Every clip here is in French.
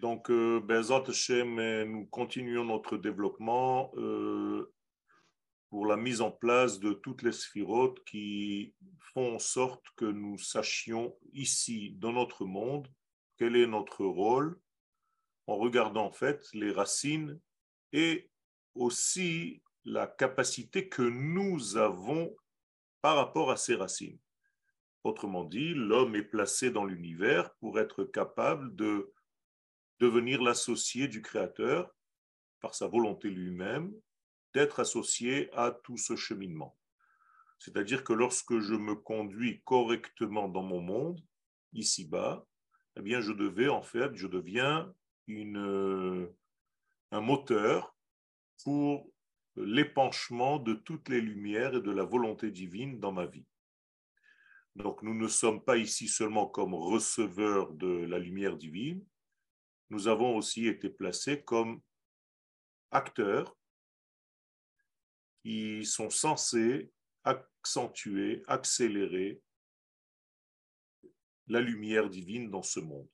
Donc, euh, Hashem, euh, nous continuons notre développement euh, pour la mise en place de toutes les sphirotes qui font en sorte que nous sachions ici, dans notre monde, quel est notre rôle en regardant en fait les racines et aussi la capacité que nous avons par rapport à ces racines. Autrement dit, l'homme est placé dans l'univers pour être capable de devenir l'associé du Créateur par sa volonté lui-même, d'être associé à tout ce cheminement. C'est-à-dire que lorsque je me conduis correctement dans mon monde, ici-bas, eh bien, je devais, en fait, je deviens une, un moteur pour l'épanchement de toutes les lumières et de la volonté divine dans ma vie. Donc nous ne sommes pas ici seulement comme receveurs de la lumière divine, nous avons aussi été placés comme acteurs qui sont censés accentuer, accélérer la lumière divine dans ce monde.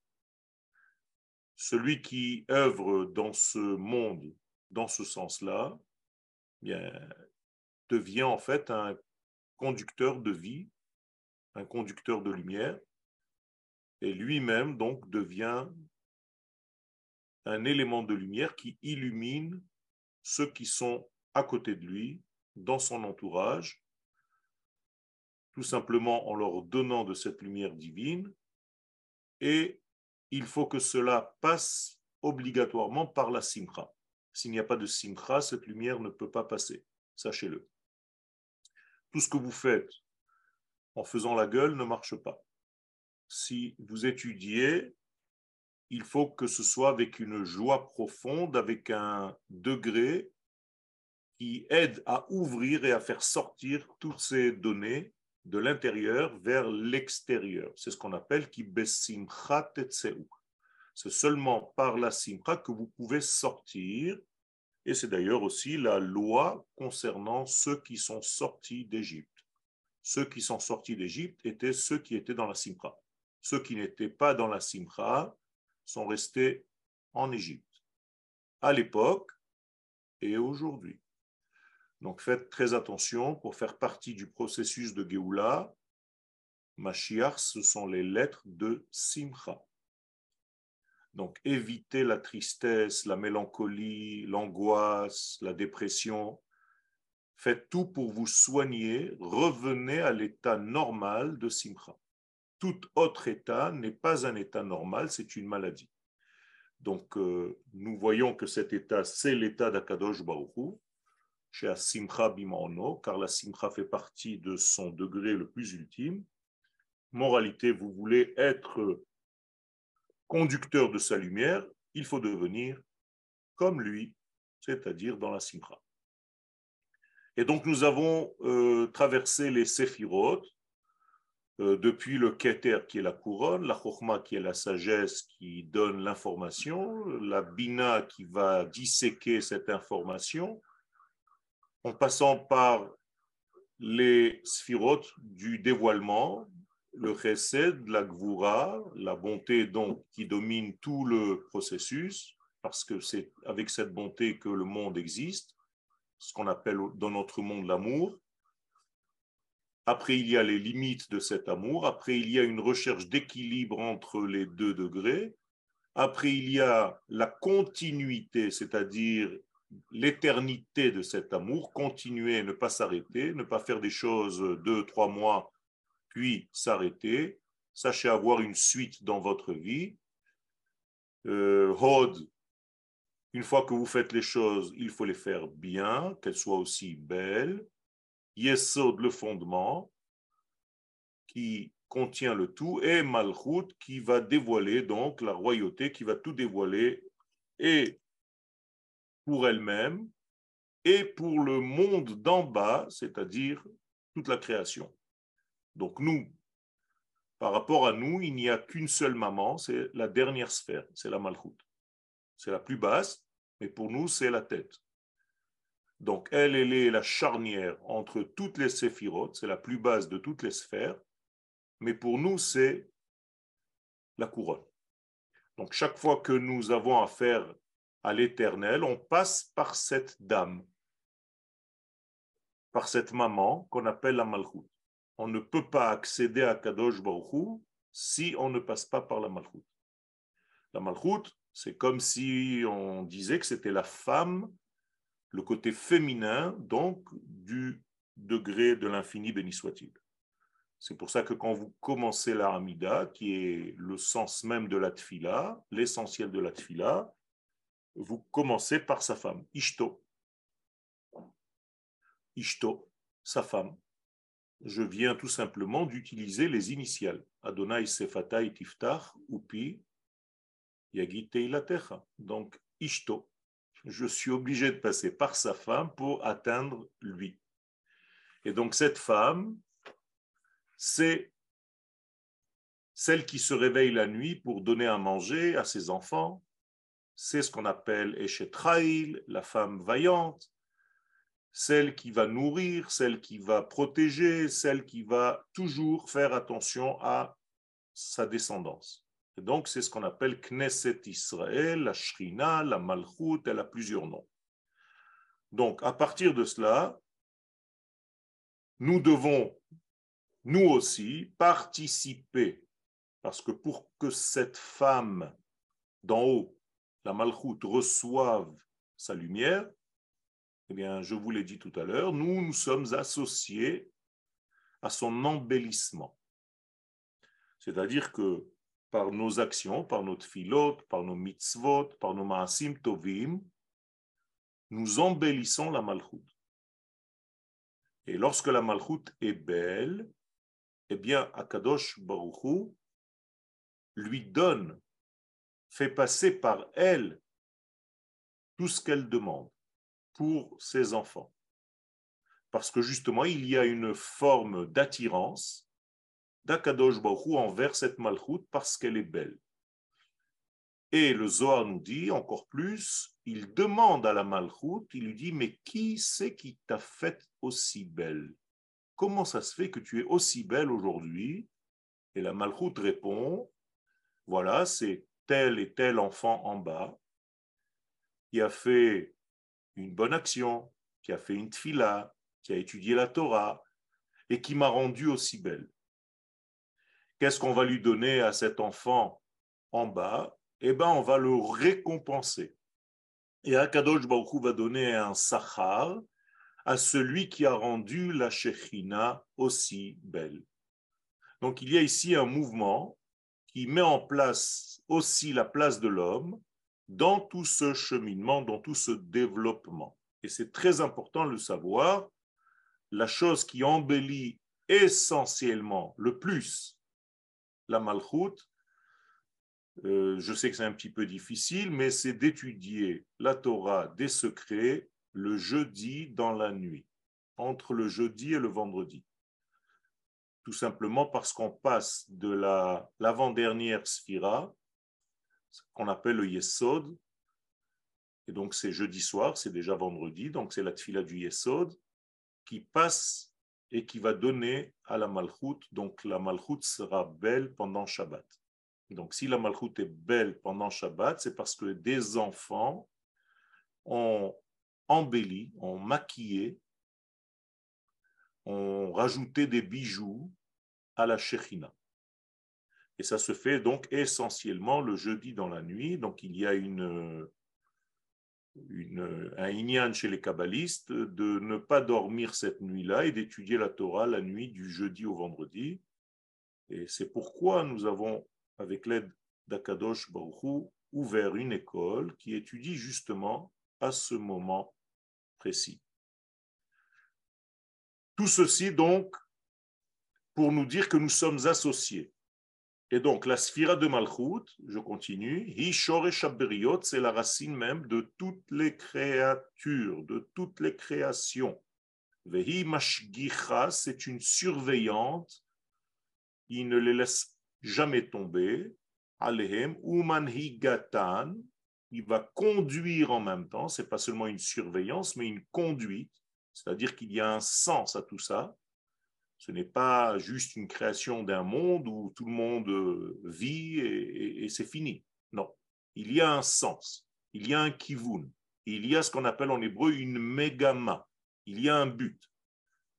Celui qui œuvre dans ce monde, dans ce sens-là, devient en fait un conducteur de vie, un conducteur de lumière, et lui-même donc devient un élément de lumière qui illumine ceux qui sont à côté de lui, dans son entourage, tout simplement en leur donnant de cette lumière divine. Et il faut que cela passe obligatoirement par la simcha. S'il n'y a pas de simcha, cette lumière ne peut pas passer. Sachez-le. Tout ce que vous faites en faisant la gueule ne marche pas. Si vous étudiez il faut que ce soit avec une joie profonde, avec un degré qui aide à ouvrir et à faire sortir toutes ces données de l'intérieur vers l'extérieur. C'est ce qu'on appelle qui besimcha C'est seulement par la simcha que vous pouvez sortir. Et c'est d'ailleurs aussi la loi concernant ceux qui sont sortis d'Égypte. Ceux qui sont sortis d'Égypte étaient ceux qui étaient dans la simcha. Ceux qui n'étaient pas dans la simcha sont restés en Égypte, à l'époque et aujourd'hui. Donc faites très attention pour faire partie du processus de Géoula. Mashiach, ce sont les lettres de Simcha. Donc évitez la tristesse, la mélancolie, l'angoisse, la dépression. Faites tout pour vous soigner. Revenez à l'état normal de Simcha tout autre état n'est pas un état normal, c'est une maladie. Donc, euh, nous voyons que cet état, c'est l'état d'Akadosh Baruch chez Asimcha Bimano, car la Simcha fait partie de son degré le plus ultime. Moralité, vous voulez être conducteur de sa lumière, il faut devenir comme lui, c'est-à-dire dans la Simcha. Et donc, nous avons euh, traversé les séphirotes, euh, depuis le Keter qui est la couronne, la Chokhmah qui est la sagesse qui donne l'information, la Bina qui va disséquer cette information, en passant par les sphirotes du dévoilement, le chesed, la gvura, la bonté donc qui domine tout le processus, parce que c'est avec cette bonté que le monde existe, ce qu'on appelle dans notre monde l'amour, après, il y a les limites de cet amour. Après, il y a une recherche d'équilibre entre les deux degrés. Après, il y a la continuité, c'est-à-dire l'éternité de cet amour, continuer, ne pas s'arrêter, ne pas faire des choses deux, trois mois, puis s'arrêter. Sachez avoir une suite dans votre vie. Euh, Hod, une fois que vous faites les choses, il faut les faire bien, qu'elles soient aussi belles. Yesod, le fondement, qui contient le tout, et Malchut, qui va dévoiler donc la royauté, qui va tout dévoiler, et pour elle-même, et pour le monde d'en bas, c'est-à-dire toute la création. Donc nous, par rapport à nous, il n'y a qu'une seule maman, c'est la dernière sphère, c'est la Malchut. C'est la plus basse, mais pour nous, c'est la tête. Donc, elle, elle est la charnière entre toutes les séphirotes, c'est la plus basse de toutes les sphères, mais pour nous, c'est la couronne. Donc chaque fois que nous avons affaire à l'éternel, on passe par cette dame, par cette maman qu'on appelle la Malchut. On ne peut pas accéder à Kadosh Baruch si on ne passe pas par la Malchut. La Malchut, c'est comme si on disait que c'était la femme, le côté féminin, donc du degré de l'infini, béni soit-il. C'est pour ça que quand vous commencez la Hamida, qui est le sens même de la tfila, l'essentiel de la tfila, vous commencez par sa femme, Ishto. Ishto, sa femme. Je viens tout simplement d'utiliser les initiales. Adonai Sefatai Tiftach Upi Yagit Teilatecha. Donc, Ishto. Je suis obligé de passer par sa femme pour atteindre lui. Et donc, cette femme, c'est celle qui se réveille la nuit pour donner à manger à ses enfants. C'est ce qu'on appelle Eshetraïl, la femme vaillante, celle qui va nourrir, celle qui va protéger, celle qui va toujours faire attention à sa descendance. Et donc, c'est ce qu'on appelle Knesset Israël, la Shrina, la Malchut, elle a plusieurs noms. Donc, à partir de cela, nous devons nous aussi participer, parce que pour que cette femme d'en haut, la Malchut, reçoive sa lumière, eh bien, je vous l'ai dit tout à l'heure, nous nous sommes associés à son embellissement. C'est-à-dire que par nos actions, par notre filote, par nos mitzvot, par nos maasim tovim, nous embellissons la malchut. Et lorsque la malchut est belle, eh bien, Akadosh Baruchou lui donne, fait passer par elle tout ce qu'elle demande pour ses enfants. Parce que justement, il y a une forme d'attirance d'Akadosh Baruchou envers cette malchoute parce qu'elle est belle. Et le Zohar nous dit encore plus, il demande à la malchoute, il lui dit, mais qui c'est qui t'a fait aussi belle? Comment ça se fait que tu es aussi belle aujourd'hui? Et la Malchoute répond, voilà, c'est tel et tel enfant en bas qui a fait une bonne action, qui a fait une tfila, qui a étudié la Torah et qui m'a rendue aussi belle. Qu'est-ce qu'on va lui donner à cet enfant en bas? Eh bien, on va le récompenser. Et Akadosh Baruch va donner un sachar, à celui qui a rendu la Shekhinah aussi belle. Donc il y a ici un mouvement qui met en place aussi la place de l'homme dans tout ce cheminement, dans tout ce développement. Et c'est très important de le savoir. La chose qui embellit essentiellement le plus la malchoute, euh, je sais que c'est un petit peu difficile, mais c'est d'étudier la Torah des secrets le jeudi dans la nuit, entre le jeudi et le vendredi. Tout simplement parce qu'on passe de la l'avant-dernière sphira, qu'on appelle le Yesod, et donc c'est jeudi soir, c'est déjà vendredi, donc c'est la tfila du Yesod, qui passe et qui va donner à la Malchut. Donc la Malchut sera belle pendant Shabbat. Donc si la Malchut est belle pendant Shabbat, c'est parce que des enfants ont embelli, on maquillé, on rajouté des bijoux à la Shechina. Et ça se fait donc essentiellement le jeudi dans la nuit. Donc il y a une, une, un inyan chez les kabbalistes de ne pas dormir cette nuit-là et d'étudier la Torah la nuit du jeudi au vendredi. Et c'est pourquoi nous avons, avec l'aide d'Akadosh Baruchou, ouvert une école qui étudie justement à ce moment précis. Tout ceci donc pour nous dire que nous sommes associés. Et donc la sphira de Malchut, je continue, c'est la racine même de toutes les créatures, de toutes les créations. Vehi Mashgicha, c'est une surveillante, il ne les laisse jamais tomber. Alehem, Umanhigatan, il va conduire en même temps, c'est pas seulement une surveillance, mais une conduite, c'est-à-dire qu'il y a un sens à tout ça. Ce n'est pas juste une création d'un monde où tout le monde euh, vit et, c'est fini. Non. il y a un sens, il y a un kivun, il y a ce qu'on appelle en hébreu une megama, il y a un but.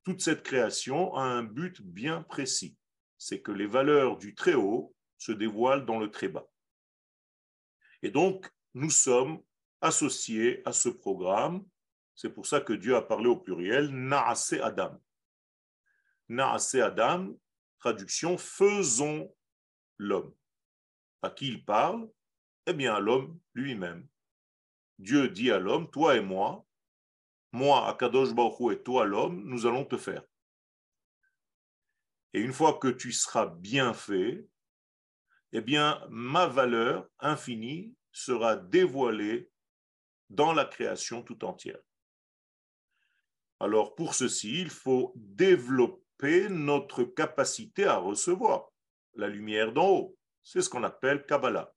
Toute cette création a un but bien précis, c'est que les valeurs du très haut se dévoilent dans le très bas. Et donc, nous sommes associés à ce programme. C'est pour ça que Dieu a parlé au pluriel, Naase Adam. Naase Adam, traduction, faisons l'homme. À qui il parle? Eh bien, à l'homme lui-même. Dieu dit à l'homme, toi et moi, moi, Akadosh Baruch et toi, l'homme, nous allons te faire. Et une fois que tu seras bien fait, eh bien, ma valeur infinie sera dévoilée dans la création tout entière. Alors, pour ceci, il faut développer notre capacité à recevoir la lumière d'en haut. C'est ce qu'on appelle Kabbalah.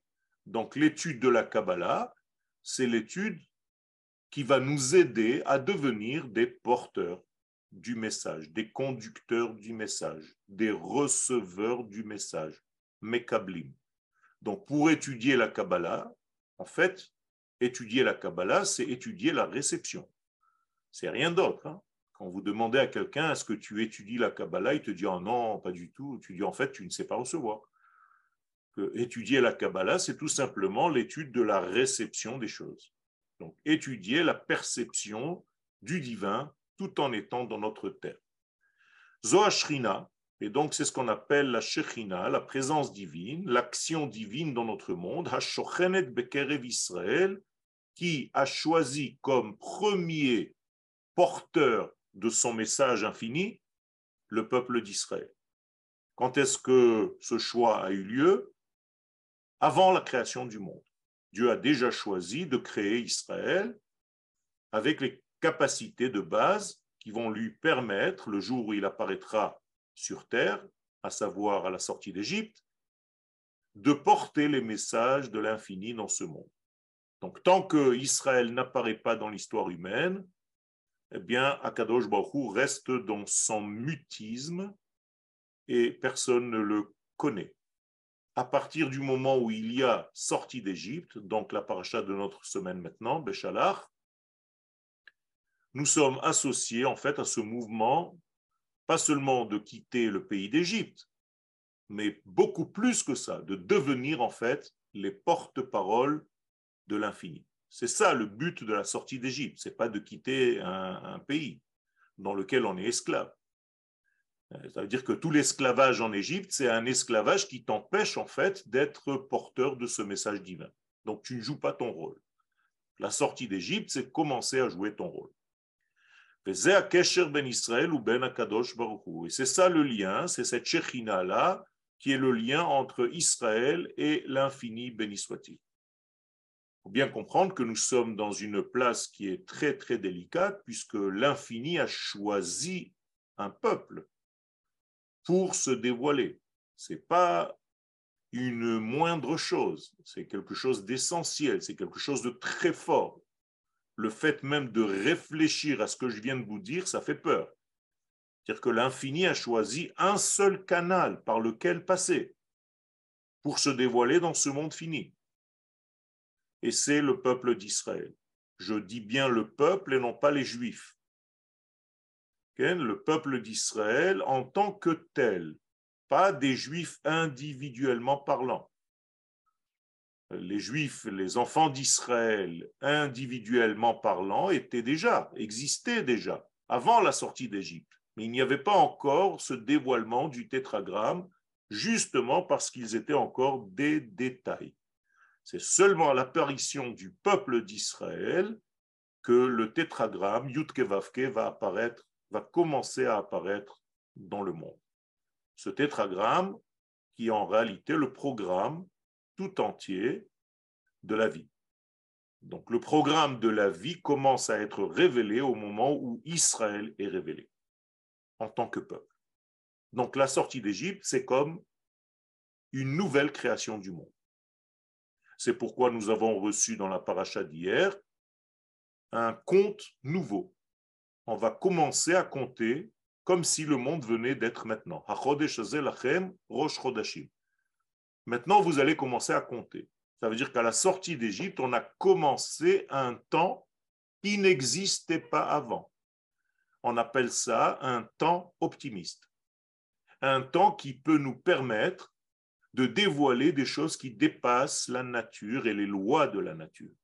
Donc, l'étude de la Kabbalah, c'est l'étude qui va nous aider à devenir des porteurs du message, des conducteurs du message, des receveurs du message, Mekablim. Donc, pour étudier la Kabbalah, en fait, étudier la Kabbalah, c'est étudier la réception. C'est rien d'autre. Hein. Quand vous demandez à quelqu'un est-ce que tu étudies la Kabbalah, il te dit oh non, pas du tout. Tu dis en fait, tu ne sais pas recevoir. Étudier la Kabbalah, c'est tout simplement l'étude de la réception des choses. Donc, étudier la perception du divin tout en étant dans notre terre. Zoashrina, et donc c'est ce qu'on appelle la Shechina, la présence divine, l'action divine dans notre monde, Hashochenet Bekerev Israël, qui a choisi comme premier porteur de son message infini le peuple d'Israël. Quand est-ce que ce choix a eu lieu? Avant la création du monde. Dieu a déjà choisi de créer Israël avec les capacités de base qui vont lui permettre, le jour où il apparaîtra sur terre, à savoir à la sortie d'Égypte, de porter les messages de l'infini dans ce monde. Donc, tant que Israël n'apparaît pas dans l'histoire humaine, eh bien, Akadosh Baruch reste dans son mutisme et personne ne le connaît. À partir du moment où il y a sorti d'Égypte, donc la paracha de notre semaine maintenant, Béchalach, nous sommes associés en fait à ce mouvement, pas seulement de quitter le pays d'Égypte, mais beaucoup plus que ça, de devenir en fait les porte-paroles de l'infini. C'est ça le but de la sortie d'Égypte, c'est pas de quitter un, pays dans lequel on est esclave. Euh, ça veut dire que tout l'esclavage en Égypte, c'est un esclavage qui t'empêche en fait d'être porteur de ce message divin. Donc tu ne joues pas ton rôle. La sortie d'Égypte, c'est commencer à jouer ton rôle. Ben et c'est ça le lien, c'est cette Shechina-là qui est le lien entre Israël et l'infini, béni bien comprendre que nous sommes dans une place qui est très très délicate puisque l'infini a choisi un peuple pour se dévoiler. C'est pas une moindre chose, c'est quelque chose d'essentiel, c'est quelque chose de très fort. Le fait même de réfléchir à ce que je viens de vous dire, ça fait peur. C'est-à-dire que l'infini a choisi un seul canal par lequel passer pour se dévoiler dans ce monde fini et c'est le peuple d'Israël. Je dis bien le peuple et non pas les juifs. Le peuple d'Israël en tant que tel, pas des juifs individuellement parlant. Les juifs, les enfants d'Israël individuellement parlant étaient déjà, existaient déjà, avant la sortie d'Égypte. Mais il n'y avait pas encore ce dévoilement du tétragramme, justement parce qu'ils étaient encore des détails. C'est seulement à l'apparition du peuple d'Israël que le tétragramme Yudkevavke va apparaître, va commencer à apparaître dans le monde. Ce tétragramme qui est en réalité le programme tout entier de la vie. Donc le programme de la vie commence à être révélé au moment où Israël est révélé en tant que peuple. Donc la sortie d'Égypte, c'est comme une nouvelle création du monde. C'est pourquoi nous avons reçu dans la paracha d'hier un compte nouveau. On va commencer à compter comme si le monde venait d'être maintenant. Maintenant, vous allez commencer à compter. Ça veut dire qu'à la sortie d'Égypte, on a commencé un temps qui n'existait pas avant. On appelle ça un temps optimiste. Un temps qui peut nous permettre de dévoiler des choses qui dépassent la nature et les lois de la nature.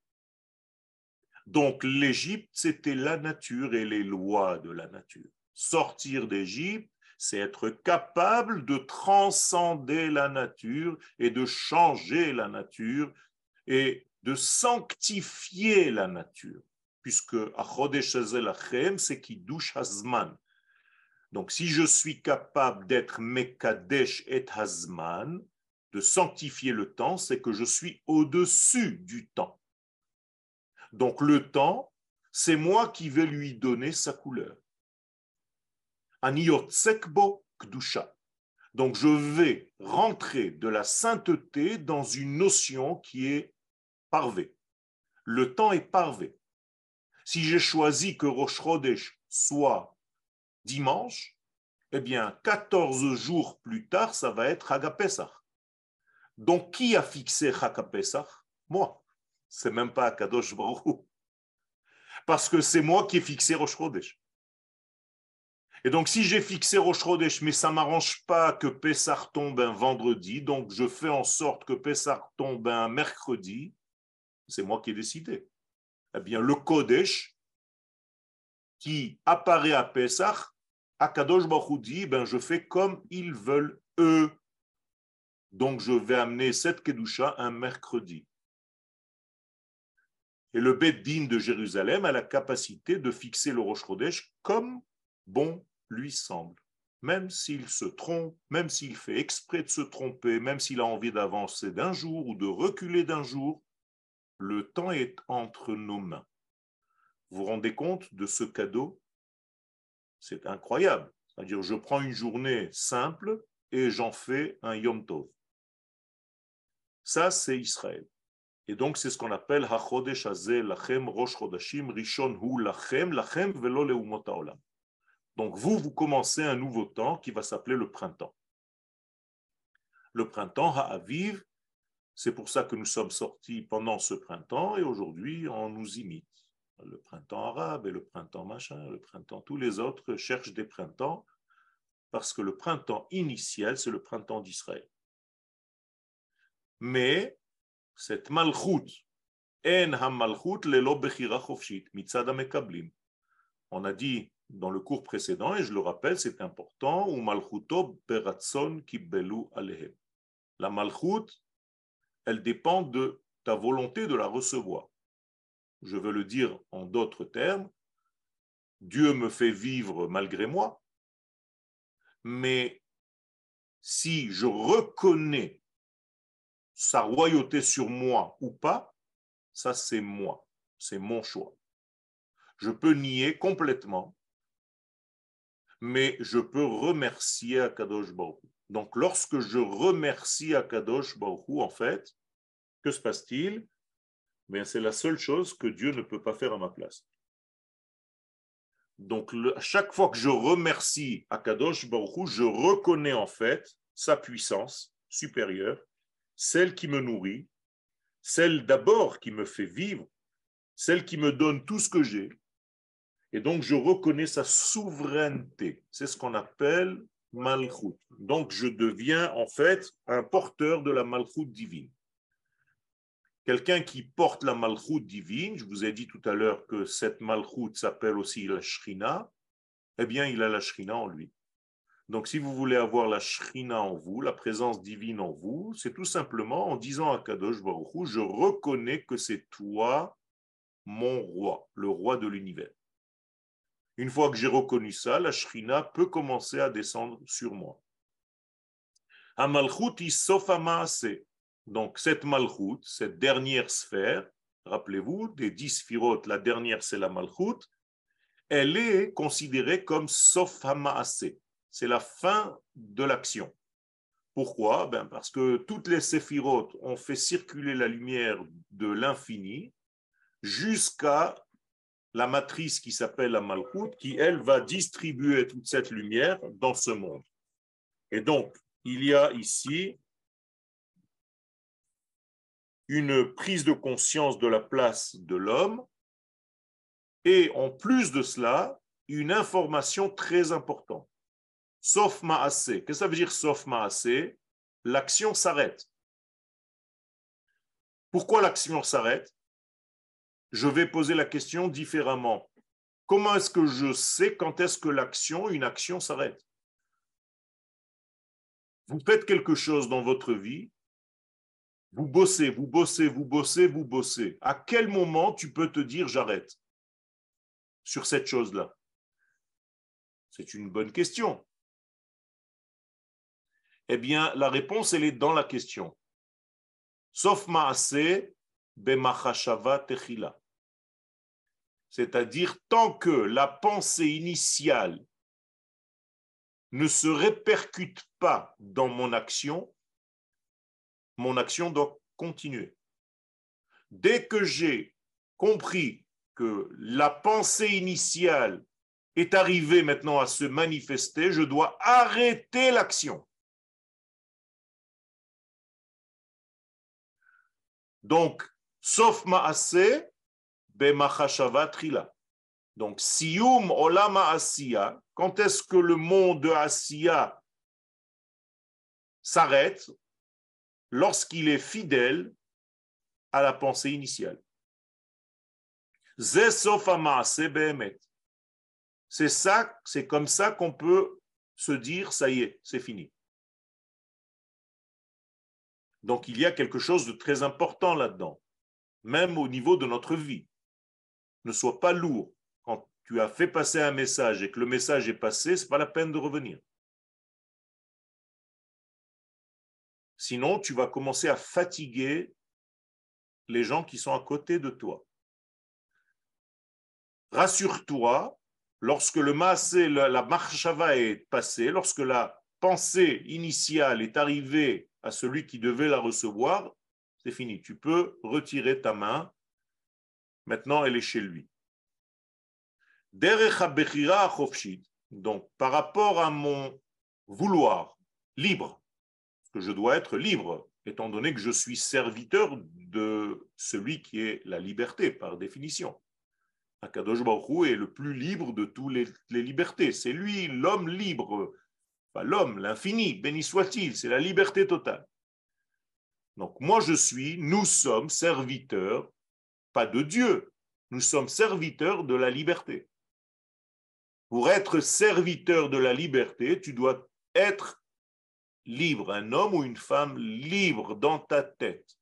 Donc l'Égypte, c'était la nature et les lois de la nature. Sortir d'Égypte, c'est être capable de transcender la nature et de changer la nature et de sanctifier la nature, puisque c'est qui douche Hazman. Donc, si je suis capable d'être Mekadesh et Hazman, de sanctifier le temps, c'est que je suis au-dessus du temps. Donc, le temps, c'est moi qui vais lui donner sa couleur. Donc je vais rentrer de la sainteté dans une notion qui est parvée. Le temps est parvé. Si j'ai choisi que Rosh Chodesh soit dimanche, eh bien, 14 jours plus tard, ça va être Hagapesach. Donc, qui a fixé Hagapesach Moi. C'est même pas Kadosh Baruch Parce que c'est moi qui ai fixé Rosh. Et donc, si j'ai fixé Rosh mais ça ne m'arrange pas que Pessah tombe un vendredi, donc je fais en sorte que Pessah tombe un mercredi, c'est moi qui ai décidé. Eh bien, le Kodesh qui apparaît à Pessah, Akadosh Baruch dit, ben, je fais comme ils veulent eux. Donc, je vais amener cette Kedusha un mercredi. Et le Bet Din de Jérusalem a la capacité de fixer le Rosh Chodesh comme bon lui semble. Même s'il se trompe, même s'il fait exprès de se tromper, même s'il a envie d'avancer d'un jour ou de reculer d'un jour, le temps est entre nos mains. Vous vous rendez compte de ce cadeau? C'est incroyable. C'est-à-dire, je prends une journée simple et j'en fais un Yom Tov. Ça, c'est Israël. Et donc, c'est ce qu'on appelle HaChodesh Lachem Rosh Rishon Hu Lachem Lachem Velo Leumot. Donc vous, vous commencez un nouveau temps qui va s'appeler le printemps. Le printemps, Ha'aviv, c'est pour ça que nous sommes sortis pendant ce printemps et aujourd'hui on nous imite. Le printemps arabe et le printemps machin, le printemps, tous les autres cherchent des printemps parce que le printemps initial, c'est le printemps d'Israël. Mais cette malchut, en On a dit dans le cours précédent, et je le rappelle, c'est important, ou malchuto beratson belu alehem. La malchut, elle dépend de ta volonté de la recevoir. Je veux le dire en d'autres termes, Dieu me fait vivre malgré moi, mais si je reconnais sa royauté sur moi ou pas, ça c'est moi, c'est mon choix. Je peux nier complètement mais je peux remercier Akadosh Baruch Donc, lorsque je remercie Akadosh Baruch en fait, que se passe-t-il? Ben, C'est la seule chose que Dieu ne peut pas faire à ma place. Donc, à chaque fois que je remercie Akadosh Baruch je reconnais en fait sa puissance supérieure, celle qui me nourrit, celle d'abord qui me fait vivre, celle qui me donne tout ce que j'ai, et donc, je reconnais sa souveraineté. C'est ce qu'on appelle malchut. Donc, je deviens en fait un porteur de la malchut divine. Quelqu'un qui porte la malchut divine, je vous ai dit tout à l'heure que cette malchut s'appelle aussi la shrina, eh bien, il a la shrina en lui. Donc, si vous voulez avoir la shrina en vous, la présence divine en vous, c'est tout simplement en disant à Kadosh Baruch je reconnais que c'est toi, mon roi, le roi de l'univers. Une fois que j'ai reconnu ça, la shrina peut commencer à descendre sur moi. Donc, cette malchut, cette dernière sphère, rappelez-vous, des dix sphirotes, la dernière c'est la malchut, elle est considérée comme sof C'est la fin de l'action. Pourquoi? Ben Parce que toutes les séphirotes ont fait circuler la lumière de l'infini jusqu'à la matrice qui s'appelle la Malchut, qui, elle, va distribuer toute cette lumière dans ce monde. Et donc, il y a ici une prise de conscience de la place de l'homme et en plus de cela, une information très importante. Sauf Maasé. Qu'est-ce que ça veut dire sauf Maasé L'action s'arrête. Pourquoi l'action s'arrête? Je vais poser la question différemment. Comment est-ce que je sais quand est-ce que l'action, une action s'arrête? Vous faites quelque chose dans votre vie, vous bossez, vous bossez, vous bossez, vous bossez. À quel moment tu peux te dire j'arrête sur cette chose-là? C'est une bonne question. Eh bien, la réponse, elle est dans la question. Sauf maase bemachashava techila. C'est-à-dire, tant que la pensée initiale ne se répercute pas dans mon action, mon action doit continuer. Dès que j'ai compris que la pensée initiale est arrivée maintenant à se manifester, je dois arrêter l'action. Donc, sauf ma'ase, bemachashava trila. Donc, sium olama asiya, quand est-ce que le monde de asiya s'arrête? Lorsqu'il est fidèle à la pensée initiale. C'est ça, c'est comme ça qu'on peut se dire, ça y est, c'est fini. Donc il y a quelque chose de très important là-dedans, même au niveau de notre vie. Ne sois pas lourd. Quand tu as fait passer un message et que le message est passé, ce n'est pas la peine de revenir. Sinon, tu vas commencer à fatiguer les gens qui sont à côté de toi. Rassure-toi, lorsque le massé, la marchava est passée, lorsque la pensée initiale est arrivée à celui qui devait la recevoir, c'est fini. Tu peux retirer ta main. Maintenant, elle est chez lui. Donc, par rapport à mon vouloir libre, que je dois être libre, étant donné que je suis serviteur de celui qui est la liberté, par définition. Akadosh Baruch est le plus libre de toutes les, libertés. C'est lui, l'homme libre, l'homme, l'infini, béni soit-il, c'est la liberté totale. Donc moi je suis, nous sommes serviteurs, pas de Dieu, nous sommes serviteurs de la liberté. Pour être serviteur de la liberté, tu dois être libre, un homme ou une femme libre dans ta tête,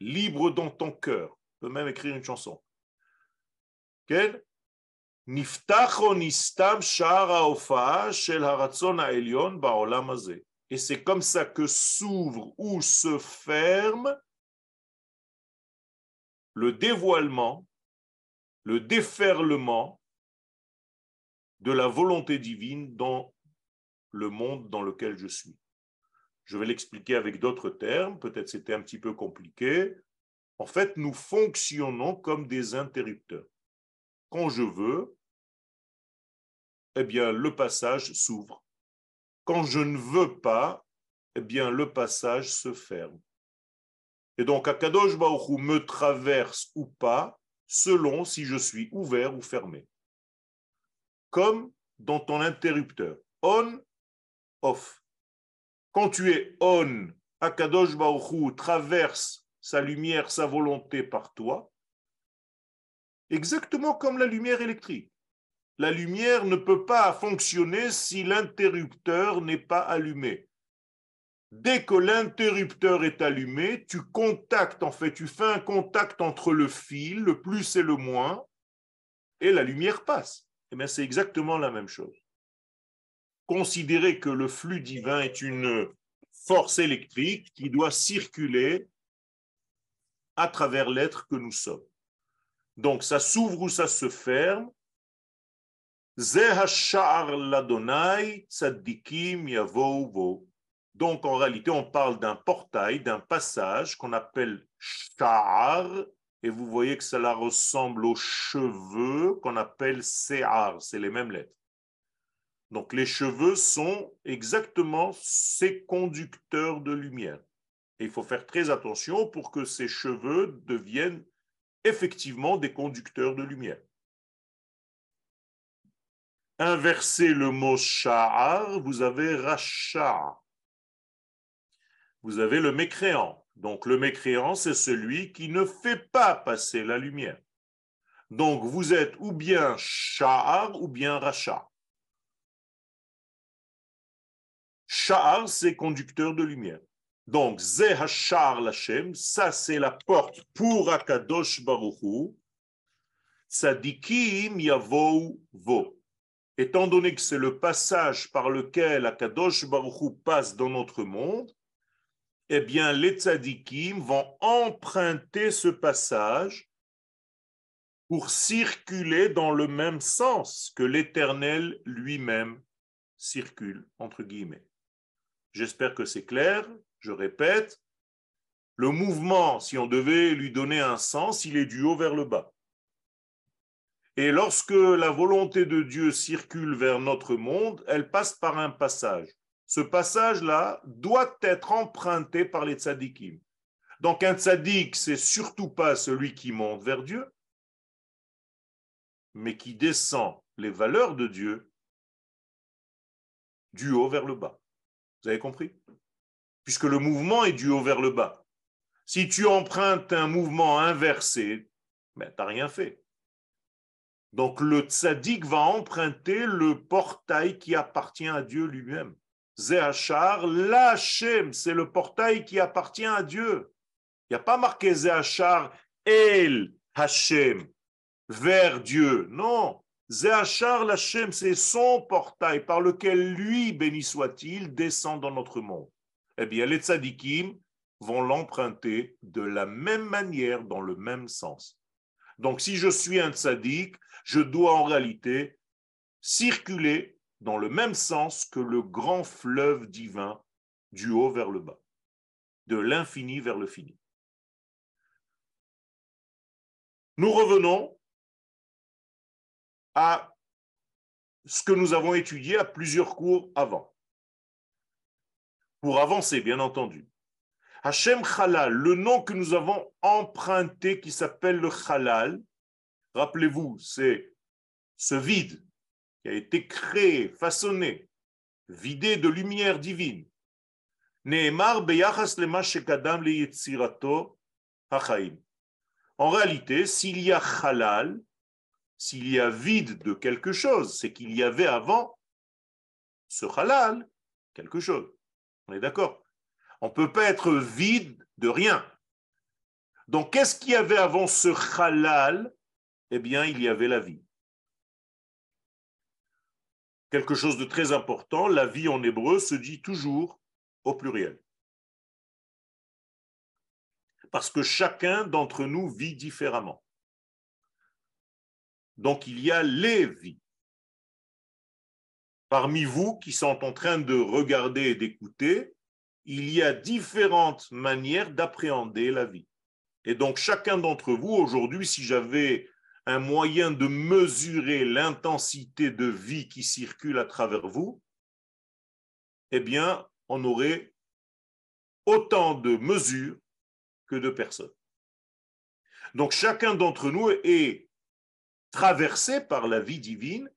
libre dans ton cœur. Tu peux même écrire une chanson. Et c'est comme ça que s'ouvre ou se ferme le dévoilement, le déferlement de la volonté divine dans le monde dans lequel je suis. Je vais l'expliquer avec d'autres termes, peut-être c'était un petit peu compliqué. En fait, nous fonctionnons comme des interrupteurs. Quand je veux, eh bien, le passage s'ouvre. Quand je ne veux pas, eh bien, le passage se ferme. Et donc, Akadosh Baruch me traverse ou pas, selon si je suis ouvert ou fermé. Comme dans ton interrupteur. On, off. Quand tu es on, Akadosh Baruch traverse sa lumière, sa volonté par toi, exactement comme la lumière électrique. La lumière ne peut pas fonctionner si l'interrupteur n'est pas allumé. Dès que l'interrupteur est allumé, tu contactes, en fait, tu fais un contact entre le fil, le plus et le moins, et la lumière passe. Eh bien, c'est exactement la même chose considérer que le flux divin est une force électrique qui doit circuler à travers l'être que nous sommes. Donc ça s'ouvre ou ça se ferme. Donc en réalité, on parle d'un portail, d'un passage qu'on appelle sha'ar, et vous voyez que cela ressemble aux cheveux qu'on appelle se'ar, c'est les mêmes lettres. Donc les cheveux sont exactement ces conducteurs de lumière. Et il faut faire très attention pour que ces cheveux deviennent effectivement des conducteurs de lumière. Inversez le mot sha'ar, vous avez racha. Vous avez le mécréant. Donc le mécréant, c'est celui qui ne fait pas passer la lumière. Donc vous êtes ou bien sha'ar ou bien racha. Sha'ar, c'est conducteur de lumière. Donc, Zehachar Lachem, ça c'est la porte pour Akadosh Baruchu. Tzadikim Yavou Vo. Étant donné que c'est le passage par lequel Akadosh Baruchu passe dans notre monde, eh bien, les tzadikim vont emprunter ce passage pour circuler dans le même sens que l'Éternel lui-même circule, entre guillemets. J'espère que c'est clair. Je répète, le mouvement, si on devait lui donner un sens, il est du haut vers le bas. Et lorsque la volonté de Dieu circule vers notre monde, elle passe par un passage. Ce passage-là doit être emprunté par les tzadikim. Donc un tzadik, c'est surtout pas celui qui monte vers Dieu, mais qui descend les valeurs de Dieu du haut vers le bas. Vous avez compris? Puisque le mouvement est du haut vers le bas. Si tu empruntes un mouvement inversé, ben, tu n'as rien fait. Donc le tzaddik va emprunter le portail qui appartient à Dieu lui-même. Zéachar, l'Hachem, c'est le portail qui appartient à Dieu. Il n'y a pas marqué Zéachar, El Hachem, vers Dieu. Non, Zéachar l'Hachem, c'est son portail par lequel lui, béni soit-il, descend dans notre monde. Eh bien, les tzadikim vont l'emprunter de la même manière, dans le même sens. Donc, si je suis un tzadik, je dois en réalité circuler dans le même sens que le grand fleuve divin du haut vers le bas, de l'infini vers le fini. Nous revenons à ce que nous avons étudié à plusieurs cours avant. Pour avancer, bien entendu. Hachem Halal, le nom que nous avons emprunté qui s'appelle le Halal, rappelez-vous, c'est ce vide qui a été créé, façonné, vidé de lumière divine. En réalité, s'il y a halal, s'il y a vide de quelque chose, c'est qu'il y avait avant ce halal quelque chose. On est d'accord? On ne peut pas être vide de rien. Donc, qu'est-ce qu'il y avait avant ce halal? Eh bien, il y avait la vie. Quelque chose de très important, la vie en hébreu se dit toujours au pluriel. Parce que chacun d'entre nous vit différemment. Donc il y a les vies. Parmi vous qui sont en train de regarder et d'écouter, il y a différentes manières d'appréhender la vie. Et donc chacun d'entre vous, aujourd'hui, si j'avais un moyen de mesurer l'intensité de vie qui circule à travers vous, eh bien, on aurait autant de mesures que de personnes. Donc chacun d'entre nous est traversé par la vie divine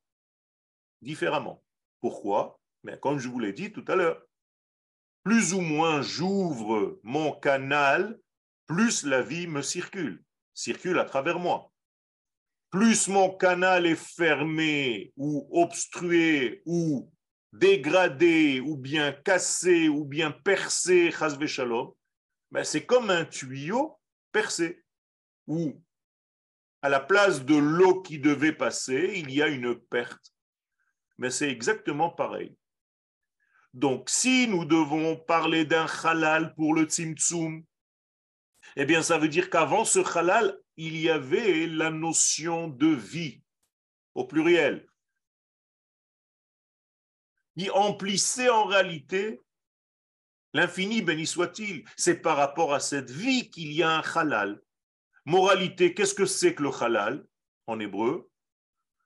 différemment. Pourquoi? Mais Comme je vous l'ai dit tout à l'heure, plus ou moins j'ouvre mon canal, plus la vie me circule, circule à travers moi. Plus mon canal est fermé ou obstrué ou dégradé ou bien cassé ou bien percé, ben c'est comme un tuyau percé ou à la place de l'eau qui devait passer, il y a une perte. Mais c'est exactement pareil. Donc, si nous devons parler d'un halal pour le tzimtzum, eh bien, ça veut dire qu'avant ce halal, il y avait la notion de vie, au pluriel, qui emplissait en réalité l'infini, béni soit-il. C'est par rapport à cette vie qu'il y a un halal. Moralité, qu'est-ce que c'est que le halal en hébreu?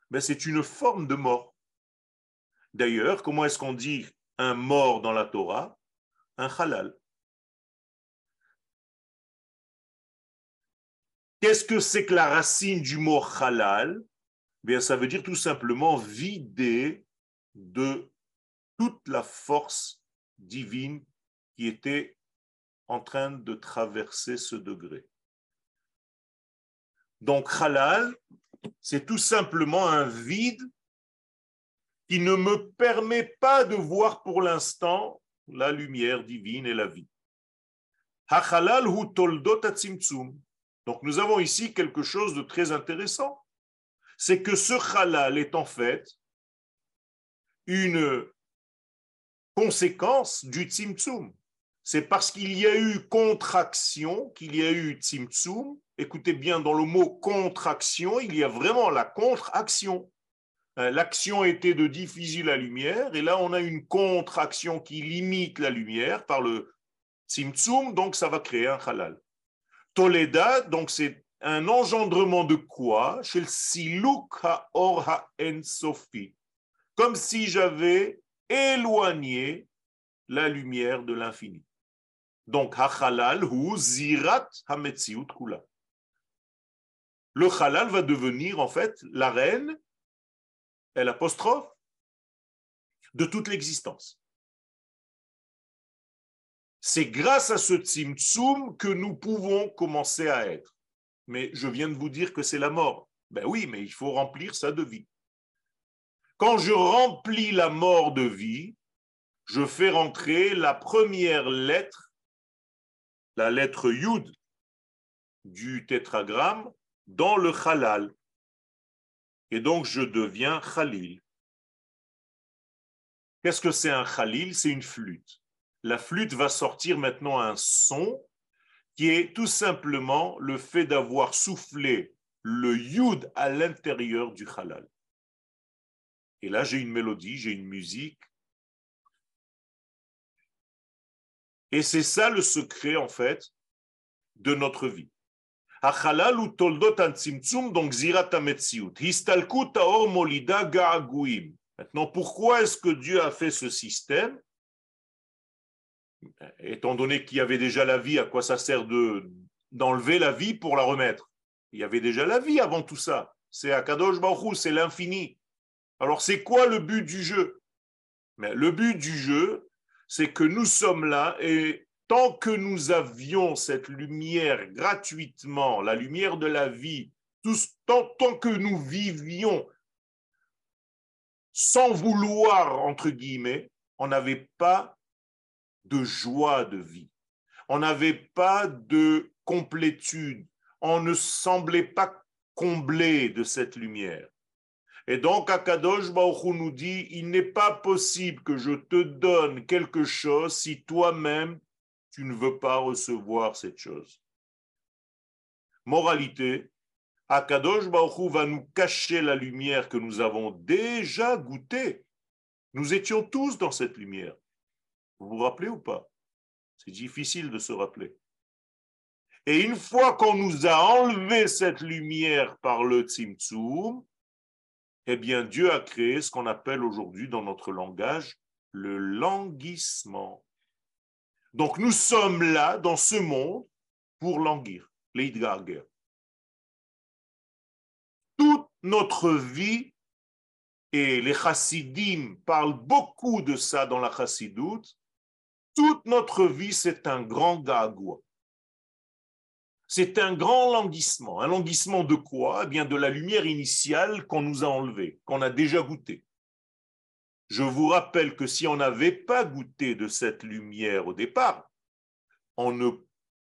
Ben, C'est une forme de mort. D'ailleurs, comment est-ce qu'on dit un mort dans la Torah? Un halal. Qu'est-ce que c'est que la racine du mot halal? Bien, ça veut dire tout simplement vider de toute la force divine qui était en train de traverser ce degré. Donc, halal, c'est tout simplement un vide qui ne me permet pas de voir pour l'instant la lumière divine et la vie. Donc nous avons ici quelque chose de très intéressant. C'est que ce halal est en fait une conséquence du tzimtzum. C'est parce qu'il y a eu contraction qu'il y a eu tzimtzum. Écoutez bien, dans le mot contraction, il y a vraiment la contre-action. Euh, l'action était de diffuser la lumière, et là on a une contraction qui limite la lumière par le tzimtzum, donc ça va créer un halal. Toleda, donc c'est un engendrement de quoi? Chez le ha-en-sofi. Comme si j'avais éloigné la lumière de l'infini. Donc, ha-halal hu zirat ha-metziut kula. Le halal va devenir en fait la reine, elle apostrophe, de toute l'existence. C'est grâce à ce tzimtzum que nous pouvons commencer à être. Mais je viens de vous dire que c'est la mort. Ben oui, mais il faut remplir ça de vie. Quand je remplis la mort de vie, je fais rentrer la première lettre, la lettre Yud du tétragramme, dans le halal. Et donc je deviens Khalil. Qu'est-ce que c'est un Khalil? C'est une flûte la flûte va sortir maintenant un son qui est tout simplement le fait d'avoir soufflé le yud à l'intérieur du halal. Et là, j'ai une mélodie, j'ai une musique. Et c'est ça le secret, en fait, de notre vie. donc Maintenant, pourquoi est-ce que Dieu a fait ce système? Étant donné qu'il y avait déjà la vie, à quoi ça sert de d'enlever la vie pour la remettre? Il y avait déjà la vie avant tout ça. C'est Akadosh c'est l'infini. Alors c'est quoi le but du jeu? Mais le but du jeu, c'est que nous sommes là et tant que nous avions cette lumière gratuitement, la lumière de la vie, tant, tant que nous vivions sans vouloir, entre guillemets, on n'avait pas de joie de vie. On n'avait pas de complétude. On ne semblait pas comblé de cette lumière. Et donc, Akadosh Baruch nous dit, il n'est pas possible que je te donne quelque chose si toi-même, tu ne veux pas recevoir cette chose. Moralité, Akadosh Baruch va nous cacher la lumière que nous avons déjà goûtée. Nous étions tous dans cette lumière. Vous vous rappelez ou pas? C'est difficile de se rappeler. Et une fois qu'on nous a enlevé cette lumière par le Tzimtzum, eh bien Dieu a créé ce qu'on appelle aujourd'hui dans notre langage le languissement. Donc nous sommes là dans ce monde pour languir, l'Eidgarger. Toute notre vie, et les chassidim parlent beaucoup de ça dans la chassidoute, toute notre vie, c'est un grand gagou. C'est un grand languissement. Un languissement de quoi? Eh bien, de la lumière initiale qu'on nous a enlevée, qu'on a déjà goûtée. Je vous rappelle que si on n'avait pas goûté de cette lumière au départ, on ne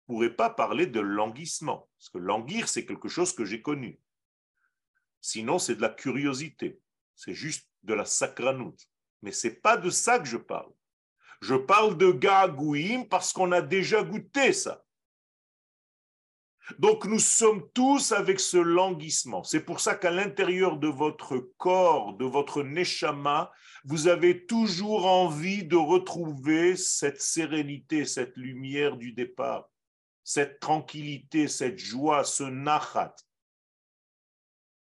pourrait pas parler de languissement. Parce que languir, c'est quelque chose que j'ai connu. Sinon, c'est de la curiosité. C'est juste de la sacranoute. Mais c'est pas de ça que je parle. Je parle de gagouim parce qu'on a déjà goûté ça. Donc nous sommes tous avec ce languissement. C'est pour ça qu'à l'intérieur de votre corps, de votre neshama, vous avez toujours envie de retrouver cette sérénité, cette lumière du départ, cette tranquillité, cette joie, ce nachat.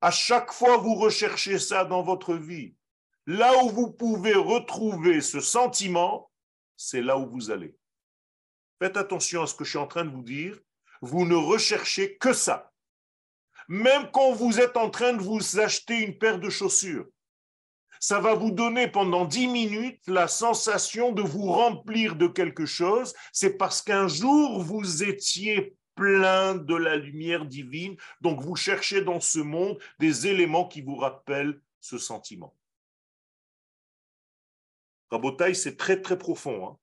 À chaque fois, vous recherchez ça dans votre vie. Là où vous pouvez retrouver ce sentiment, c'est là où vous allez. Faites attention à ce que je suis en train de vous dire. Vous ne recherchez que ça. même quand vous êtes en train de vous acheter une paire de chaussures. Ça va vous donner pendant dix minutes la sensation de vous remplir de quelque chose. C'est parce qu'un jour, vous étiez plein de la lumière divine. Donc, vous cherchez dans ce monde des éléments qui vous rappellent ce sentiment. Rabotaille, c'est très, très profond. Hein.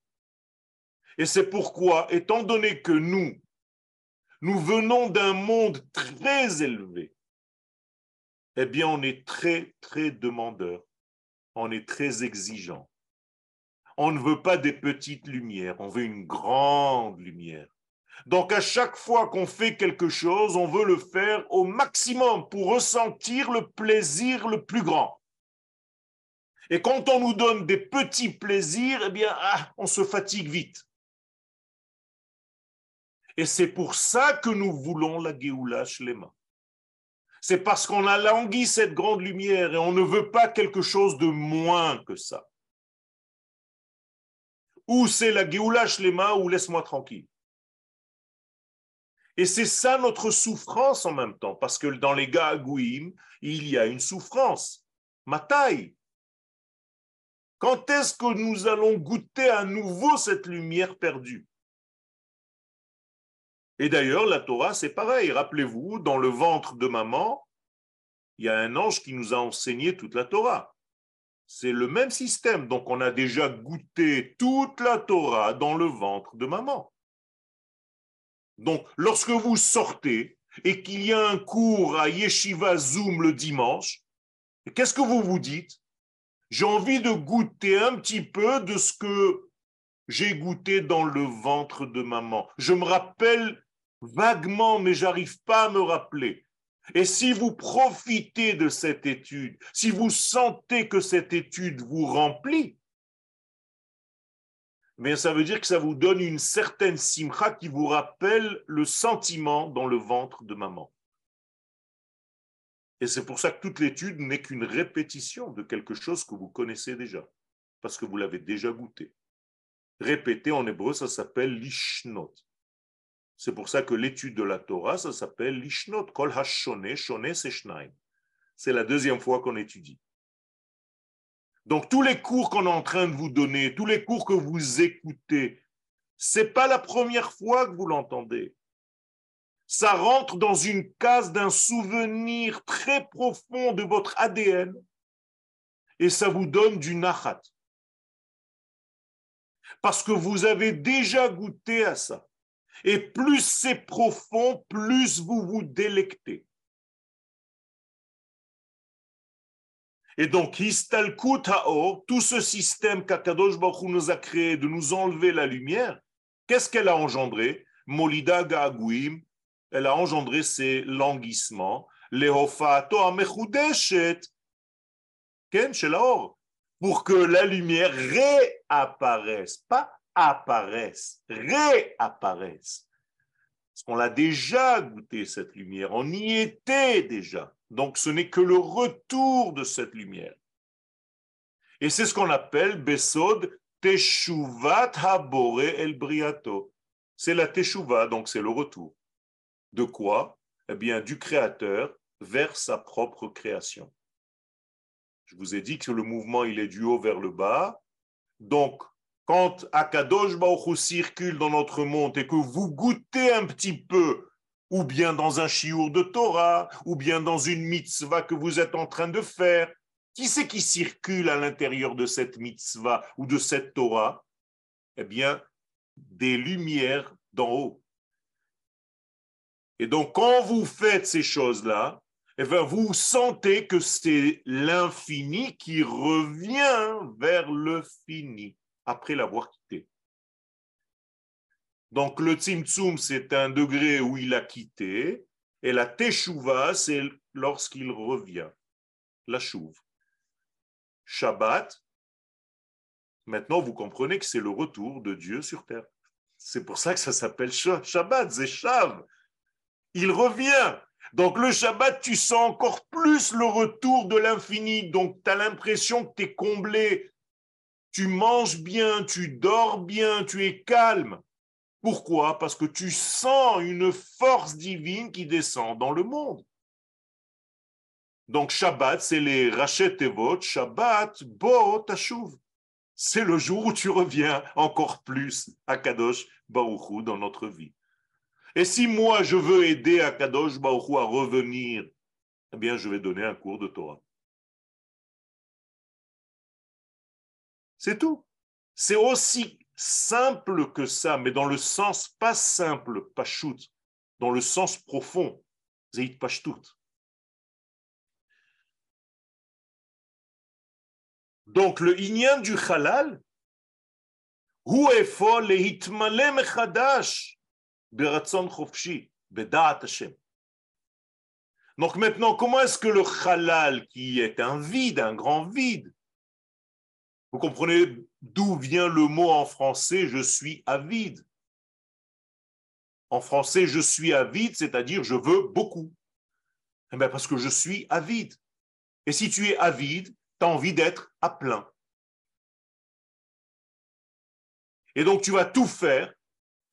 Et c'est pourquoi, étant donné que nous, nous venons d'un monde très élevé, eh bien, on est très, très demandeur. On est très exigeant. On ne veut pas des petites lumières, on veut une grande lumière. Donc, à chaque fois qu'on fait quelque chose, on veut le faire au maximum pour ressentir le plaisir le plus grand. Et quand on nous donne des petits plaisirs, eh bien, ah, on se fatigue vite. Et c'est pour ça que nous voulons la Géoula Shlema. C'est parce qu'on a langui cette grande lumière et on ne veut pas quelque chose de moins que ça. Ou c'est la Géoula Shlema ou laisse-moi tranquille. Et c'est ça notre souffrance en même temps, parce que dans les Gagouim, il y a une souffrance. Ma taille. Quand est-ce que nous allons goûter à nouveau cette lumière perdue? Et d'ailleurs, la Torah, c'est pareil. Rappelez-vous, dans le ventre de maman, il y a un ange qui nous a enseigné toute la Torah. C'est le même système. Donc, on a déjà goûté toute la Torah dans le ventre de maman. Donc, lorsque vous sortez et qu'il y a un cours à Yeshiva Zoom le dimanche, qu'est-ce que vous vous dites? J'ai envie de goûter un petit peu de ce que j'ai goûté dans le ventre de maman. Je me rappelle vaguement, mais j'arrive pas à me rappeler. Et si vous profitez de cette étude, si vous sentez que cette étude vous remplit, mais ça veut dire que ça vous donne une certaine simcha qui vous rappelle le sentiment dans le ventre de maman. Et c'est pour ça que toute l'étude n'est qu'une répétition de quelque chose que vous connaissez déjà, parce que vous l'avez déjà goûté. Répéter en hébreu, ça s'appelle lishnot. C'est pour ça que l'étude de la Torah, ça s'appelle l'Ishnot, Kol Shone C'est la deuxième fois qu'on étudie. Donc tous les cours qu'on est en train de vous donner, tous les cours que vous écoutez, c'est pas la première fois que vous l'entendez. Ça rentre dans une case d'un souvenir très profond de votre ADN et ça vous donne du nachat. Parce que vous avez déjà goûté à ça. Et plus c'est profond, plus vous vous délectez. Et donc, Histalkut Haor, tout ce système qu'Akadosh Baruch nous a créé de nous enlever la lumière, qu'est-ce qu'elle a engendré? Molida Ga'aguim, elle a engendré ces languissements. Pour que la lumière réapparaisse, pas apparaissent, réapparaissent. Parce qu'on l'a déjà goûté, cette lumière, on y était déjà. Donc ce n'est que le retour de cette lumière. Et c'est ce qu'on appelle Besod Teshuvat Habore El Briato. C'est la Teshuva, donc c'est le retour. De quoi? Eh bien, du Créateur vers sa propre création. Je vous ai dit que le mouvement, il est du haut vers le bas. Donc, quand Akadosh Baruch circule dans notre monde et que vous goûtez un petit peu, ou bien dans un chiour de Torah, ou bien dans une mitzvah que vous êtes en train de faire, qui c'est qui circule à l'intérieur de cette mitzvah ou de cette Torah? Eh bien, des lumières d'en haut. Et donc, quand vous faites ces choses-là, eh bien, vous sentez que c'est l'infini qui revient vers le fini après l'avoir quitté. Donc le tzimtzum, c'est un degré où il a quitté, et la teshuva, c'est lorsqu'il revient, la chouve. Shabbat, maintenant vous comprenez que c'est le retour de Dieu sur terre. C'est pour ça que ça s'appelle Shabbat, Zeshav. Il revient. Donc le Shabbat, tu sens encore plus le retour de l'infini. Donc tu as l'impression que tu es comblé tu manges bien, tu dors bien, tu es calme. Pourquoi? Parce que tu sens une force divine qui descend dans le monde. Donc Shabbat, c'est les rachet Tevot, Shabbat, Bo Tashuv. C'est le jour où tu reviens encore plus à Kadosh Baruchou dans notre vie. Et si moi je veux aider à Kadosh Baruchou à revenir, eh bien je vais donner un cours de Torah. C'est tout. C'est aussi simple que ça, mais dans le sens pas simple, pas dans le sens profond, Zeit Pashtut. Donc le inyan du halal, donc maintenant, comment est-ce que le halal, qui est un vide, un grand vide, vous comprenez d'où vient le mot en français je suis avide? En français, je suis avide, c'est-à-dire je veux beaucoup. Eh bien, parce que je suis avide. Et si tu es avide, tu as envie d'être à plein. Et donc tu vas tout faire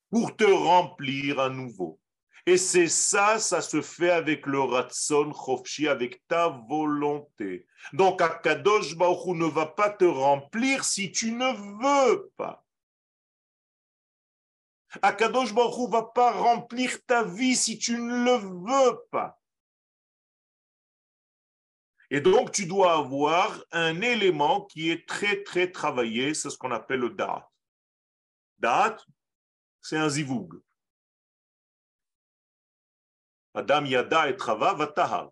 pour te remplir à nouveau. Et c'est ça, ça se fait avec le ratson chofshi, avec ta volonté. Donc Akadosh Baruch ne va pas te remplir si tu ne veux pas. Akadosh Baruch ne va pas remplir ta vie si tu ne le veux pas. Et donc, tu dois avoir un élément qui est très, très travaillé, c'est ce qu'on appelle le da'at. Da'at, c'est un zivoug. Adam yada et trava vatahal.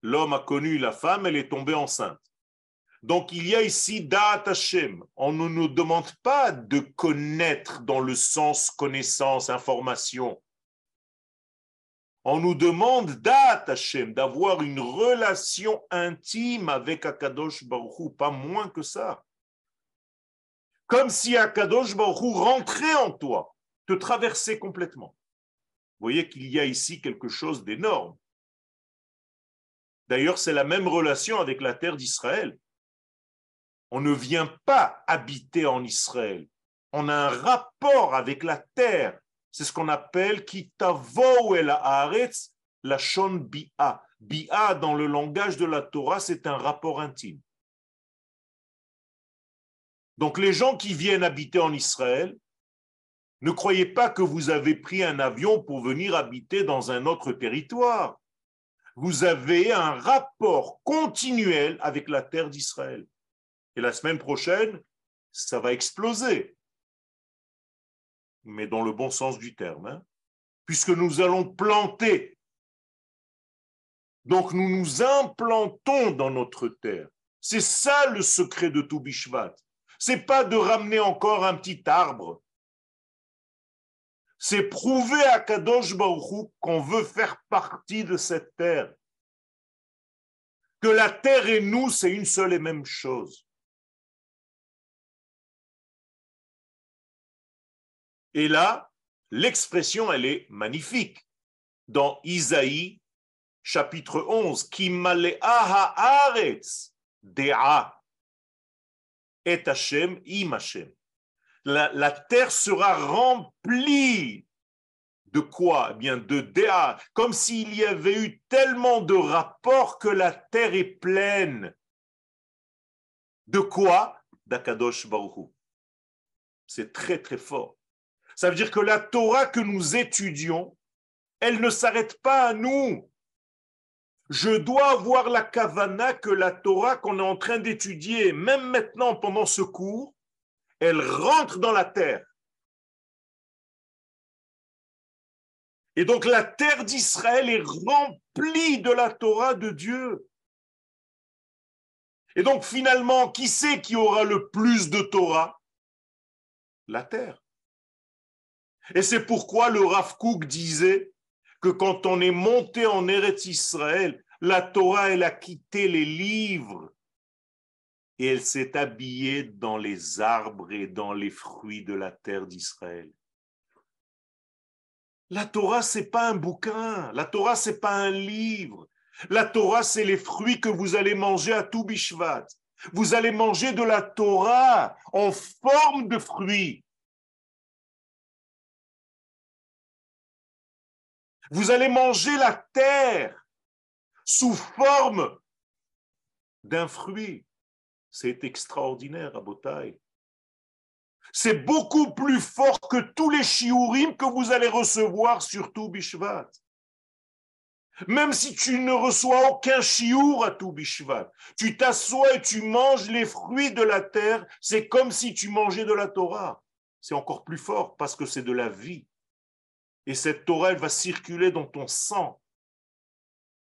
L'homme a connu la femme, elle est tombée enceinte. Donc il y a ici Da'at Hashem. On ne nous demande pas de connaître dans le sens connaissance, information. On nous demande Da'at Hashem, d'avoir une relation intime avec Akadosh Baruch pas moins que ça. Comme si Akadosh Baruch rentrait en toi, te traversait complètement. Vous voyez qu'il y a ici quelque chose d'énorme. D'ailleurs, c'est la même relation avec la terre d'Israël. On ne vient pas habiter en Israël. On a un rapport avec la terre. C'est ce qu'on appelle kitavo el haaretz la shon bi'a. Bi'a dans le langage de la Torah, c'est un rapport intime. Donc les gens qui viennent habiter en Israël, ne croyez pas que vous avez pris un avion pour venir habiter dans un autre territoire. Vous avez un rapport continuel avec la terre d'Israël. Et la semaine prochaine, ça va exploser. Mais dans le bon sens du terme. Hein. puisque nous allons planter. Donc nous nous implantons dans notre terre. C'est ça le secret de tout Bishvat. C'est pas de ramener encore un petit arbre. C'est prouver à Kadosh Baruch qu'on veut faire partie de cette terre. Que la terre et nous, c'est une seule et même chose. Et là, l'expression, elle est magnifique. Dans Isaïe, chapitre 11, Ki haaretz dea et Hashem im Hashem. La, terre sera remplie de quoi? Eh bien, de Déa, comme s'il y avait eu tellement de rapports que la terre est pleine. De quoi? D'Akadosh Baruch C'est très très fort. Ça veut dire que la Torah que nous étudions, elle ne s'arrête pas à nous. Je dois avoir la kavana que la Torah qu'on est en train d'étudier, même maintenant pendant ce cours, elle rentre dans la terre. Et donc la terre d'Israël est remplie de la Torah de Dieu. Et donc finalement, qui c'est qui aura le plus de Torah? La terre. Et c'est pourquoi le Rav Kook disait que quand on est monté en Eretz Israël, la Torah, elle a quitté les livres et elle s'est habillée dans les arbres et dans les fruits de la terre d'Israël. La Torah, c'est pas un bouquin. La Torah, c'est pas un livre. La Torah, c'est les fruits que vous allez manger à tout Bishvat. Vous allez manger de la Torah en forme de fruits. Vous allez manger la terre sous forme d'un fruit. C'est extraordinaire, Abotai. C'est beaucoup plus fort que tous les shiurim que vous allez recevoir, surtout Bishvat. Même si tu ne reçois aucun chiour à tout Bishvat, tu t'assois et tu manges les fruits de la terre, c'est comme si tu mangeais de la Torah. C'est encore plus fort parce que c'est de la vie. Et cette Torah, elle va circuler dans ton sang.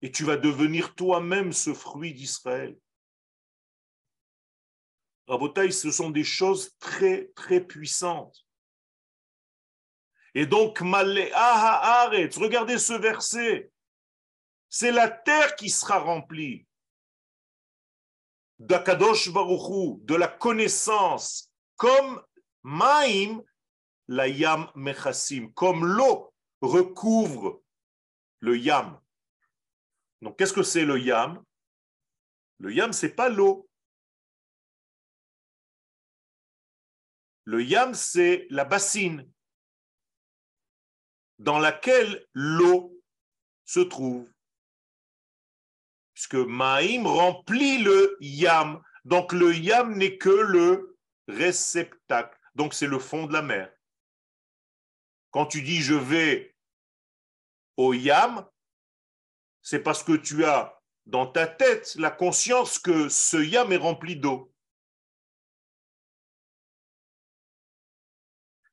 Et tu vas devenir toi-même ce fruit d'Israël. Ce sont des choses très, très puissantes. Et donc, regardez ce verset. C'est la terre qui sera remplie d'Akadosh Baruchu, de la connaissance, comme Maïm, la Yam Mechassim, comme l'eau recouvre le Yam. Donc, qu'est-ce que c'est le Yam? Le Yam, c'est pas l'eau. Le Yam, c'est la bassine dans laquelle l'eau se trouve puisque Maïm remplit le Yam. Donc le Yam n'est que le réceptacle. Donc c'est le fond de la mer. Quand tu dis je vais au Yam, c'est parce que tu as dans ta tête la conscience que ce Yam est rempli d'eau.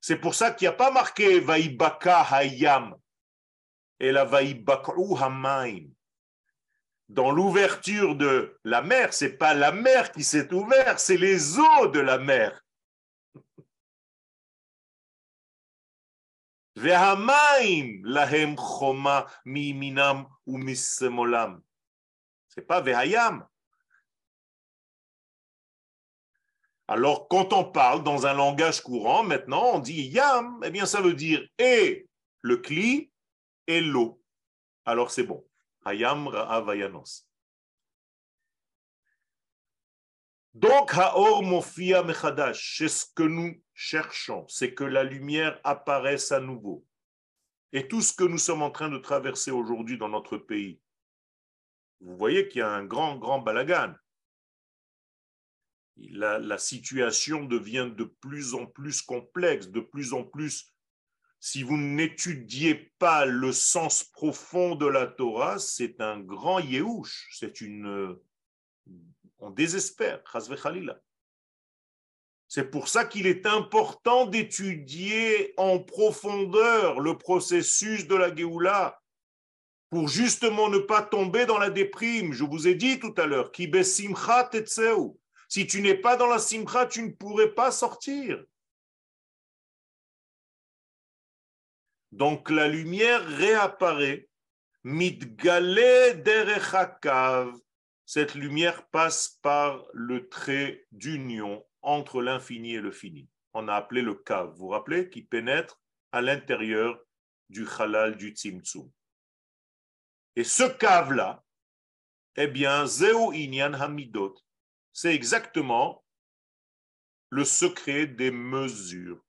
C'est pour ça qu'il n'y a pas marqué Vaibaka Hayam et la Vaibaka'u Hamaim dans l'ouverture de la mer, c'est pas la mer qui s'est ouverte, c'est les eaux de la mer. lahem choma ou pas vehayam. Alors, quand on parle dans un langage courant, maintenant, on dit yam, eh bien, ça veut dire et le cli et l'eau. Alors, c'est bon. Hayam Ra'avayanos. Donc, Haor Mofia Mechadash, c'est ce que nous cherchons, c'est que la lumière apparaisse à nouveau. Et tout ce que nous sommes en train de traverser aujourd'hui dans notre pays, vous voyez qu'il y a un grand, grand balagan. La, situation devient de plus en plus complexe, de plus en plus. Si vous n'étudiez pas le sens profond de la Torah, c'est un grand yéhouch, c'est une... On désespère, c'est pour ça qu'il est important d'étudier en profondeur le processus de la Géoula, pour justement ne pas tomber dans la déprime. Je vous ai dit tout à l'heure, si tu n'es pas dans la simcha, tu ne pourrais pas sortir. Donc la lumière réapparaît. Mitgale derechakav. Cette lumière passe par le trait d'union entre l'infini et le fini. On a appelé le kav. Vous vous rappelez? Qui pénètre à l'intérieur du halal du tzimtzum. Et ce cave-là, eh bien, Zeu Inyan Hamidot, c'est exactement le secret des mesures.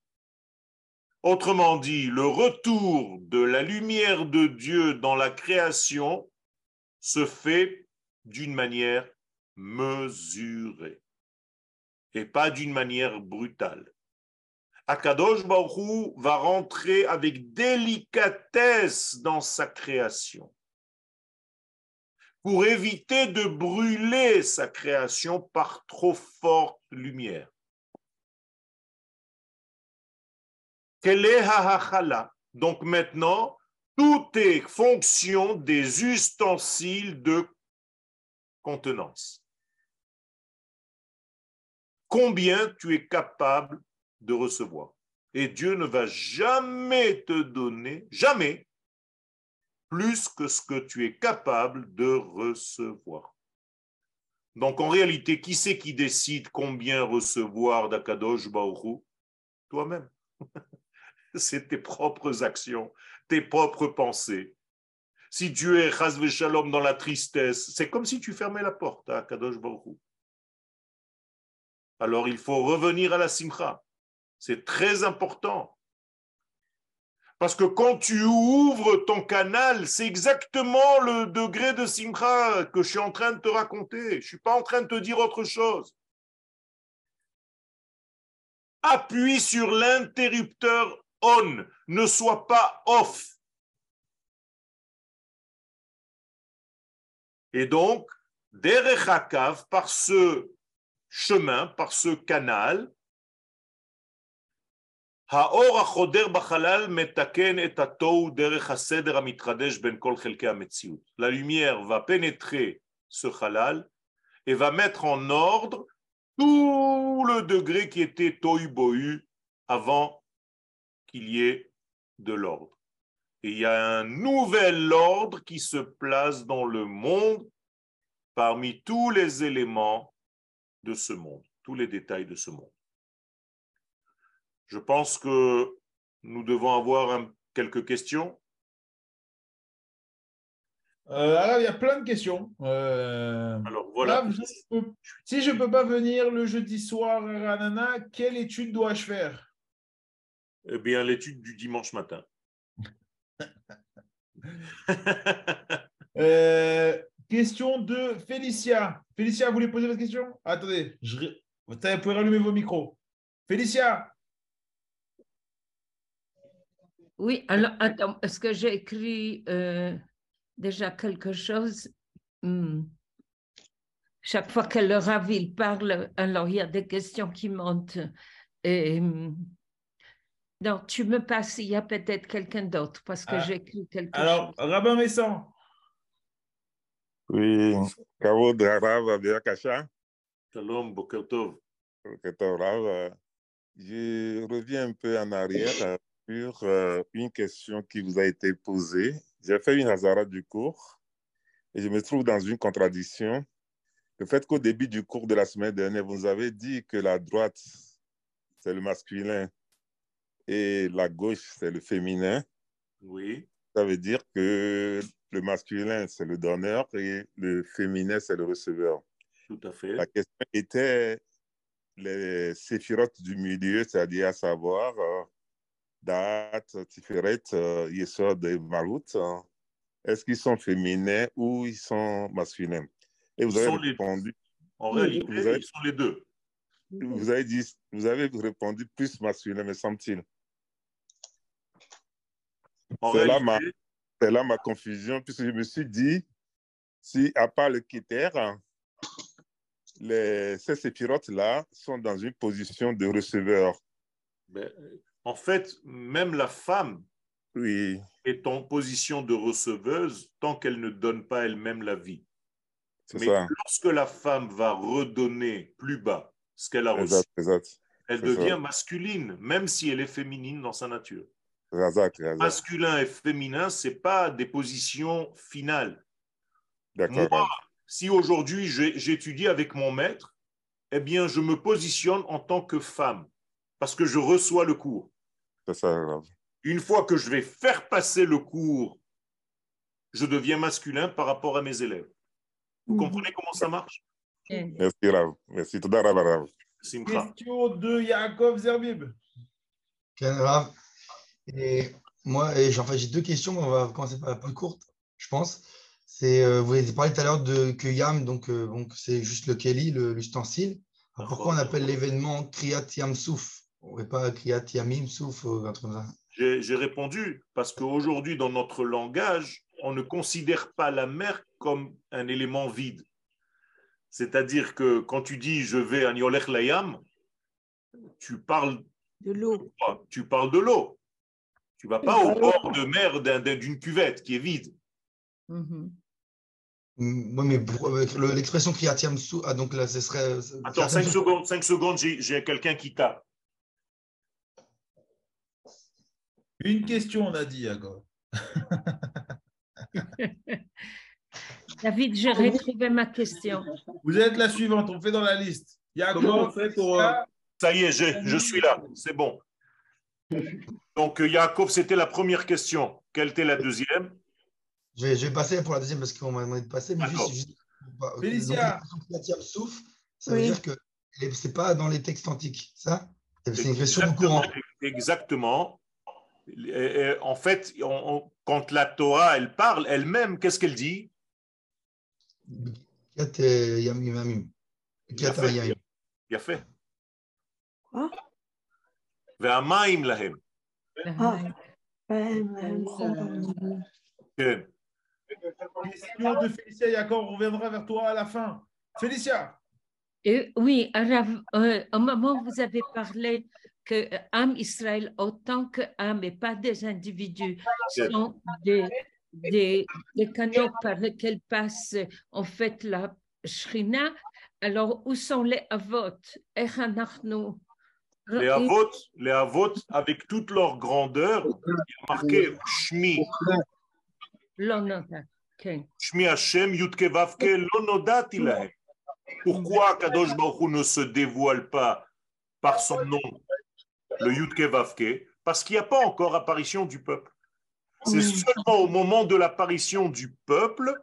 Autrement dit, le retour de la lumière de Dieu dans la création se fait d'une manière mesurée et pas d'une manière brutale. Akadosh Baruch va rentrer avec délicatesse dans sa création pour éviter de brûler sa création par trop forte lumière. Donc maintenant, tout est fonction des ustensiles de contenance. Combien tu es capable de recevoir? Et Dieu ne va jamais te donner, jamais, plus que ce que tu es capable de recevoir. Donc en réalité, qui c'est qui décide combien recevoir d'Akadosh Baruch Toi-même. c'est tes propres actions, tes propres pensées. Si Dieu est Chazve Shalom dans la tristesse, c'est comme si tu fermais la porte à Kadosh Baruch Alors il faut revenir à la simcha. C'est très important. Parce que quand tu ouvres ton canal, c'est exactement le degré de simcha que je suis en train de te raconter. Je ne suis pas en train de te dire autre chose. Appuie sur l'interrupteur on, ne sois pas off. Et donc, derech par ce chemin, par ce canal, la lumière va pénétrer ce halal et va mettre en ordre tout le degré qui était tohu avant qu'il y ait de l'ordre. Il y a un nouvel ordre qui se place dans le monde parmi tous les éléments de ce monde, tous les détails de ce monde. Je pense que nous devons avoir quelques questions. Euh, alors, il y a plein de questions. Euh, alors, voilà. si je ne peux pas venir le jeudi soir à Ranana, quelle étude dois-je faire? Eh bien, l'étude du dimanche matin. Euh, question de Félicia. Félicia, vous voulez poser votre question? Attendez, je... vous pouvez rallumer vos micros. Félicia Oui, alors attends, est-ce que j'ai écrit euh, déjà quelque chose? Hmm. Chaque fois que le Rav parle, alors il y a des questions qui montent. Et, hmm. donc, tu me passes, il y a peut-être quelqu'un d'autre parce que ah. j'ai écrit quelque alors, chose. Alors, Rabbin Messan. Oui, Kavod Rav Kasha. Shalom, Boker Tov. Rav. Je reviens un peu en arrière sur euh, une question qui vous a été posée. J'ai fait une hasara du cours et je me trouve dans une contradiction. Le fait qu'au début du cours de la semaine dernière, vous avez dit que la droite, c'est le masculin et la gauche, c'est le féminin. Oui. Ça veut dire que le masculin, c'est le donneur et le féminin, c'est le receveur. Tout à fait. La question était les séphirotes du milieu, c'est-à-dire à savoir euh, Date, Tiferet, euh, et Malut, hein. est-ce qu'ils sont féminins ou ils sont masculins? Et vous avez répondu. En réalité, ils sont les deux. Vous avez, dit, vous avez répondu plus masculin, me semble-t-il. C'est là, ma, là ma confusion, puisque je me suis dit, si à part le critère, les, ces séphirotes-là sont dans une position de receveur. Ben, en fait, même la femme oui. est en position de receveuse tant qu'elle ne donne pas elle-même la vie. Mais lorsque la femme va redonner plus bas ce qu'elle a reçu, elle devient masculine, même si elle est féminine dans sa nature. Masculin et féminin, ce n'est pas des positions finales. Moi, si aujourd'hui j'étudie avec mon maître, eh bien, je me positionne en tant que femme parce que je reçois le cours. Une fois que je vais faire passer le cours, je deviens masculin par rapport à mes élèves. Vous mhm. comprenez comment ça marche? Merci, Rav. Merci. Tout Rav. Question de Yaakov Zerbib. Rav. Et moi, j'ai deux questions, mais on va commencer par la plus courte, je pense. C'est, euh, vous avez parlé tout à l'heure de que Yam, donc, euh, donc c'est juste le Kelly, l'ustensile. Pourquoi on appelle l'événement Kriyat Yam Souf? Pas J'ai répondu parce qu'aujourd'hui, dans notre langage, on ne considère pas la mer comme un élément vide. C'est-à-dire que quand tu dis je vais à Nyolech Layam, tu parles de l'eau. Tu parles de l'eau. Tu vas pas au bord de mer d'une cuvette qui est vide. Mm-hmm. Mm, oui, mais l'expression Kriyatiam ah, donc là, ce serait. Attends, 5 secondes, 5 secondes, j'ai quelqu'un qui tape. Une question, on a dit, Yago. David, j'ai retrouvé ma question. Vous êtes la suivante, on fait dans la liste. Yago, fait pour... Euh, Ça y est, je, suis là, c'est bon. Donc, Yaakov, c'était la première question. Quelle était la deuxième? Je vais, passer pour la deuxième parce qu'on m'a demandé de passer. Mais juste, juste, Félicia. souffle, ça veut dire que ce n'est pas dans les textes antiques, ça? C'est une question courant. Exactement Et- et en fait, on- on- quand la Torah, elle parle elle-même, qu'est-ce qu'elle dit Kiat euh, Yamim Yamim. Kiat Yafé. Yamim. יפה. Quoi והמים להם. Ah. Ben, ben, כן. Question de Félicia Yacob, on reviendra vers toi à la fin. Félicia, Et oui, Arav, euh, au moment où vous avez parlé que euh, âme Israël, autant que âme et pas des individus, sont des, des, canaux par lesquels passe en fait la Shrina. Alors, où sont les avot Les avot, les avot, avec toute leur grandeur, il marqué Shmi. Shmi Hashem, Yutke Vavke, l'onodat Pourquoi Kadosh Baruch ne se dévoile pas par son nom? Le Yudke Vavke Parce qu'il n'y a pas encore apparition du peuple. C'est seulement au moment de l'apparition du peuple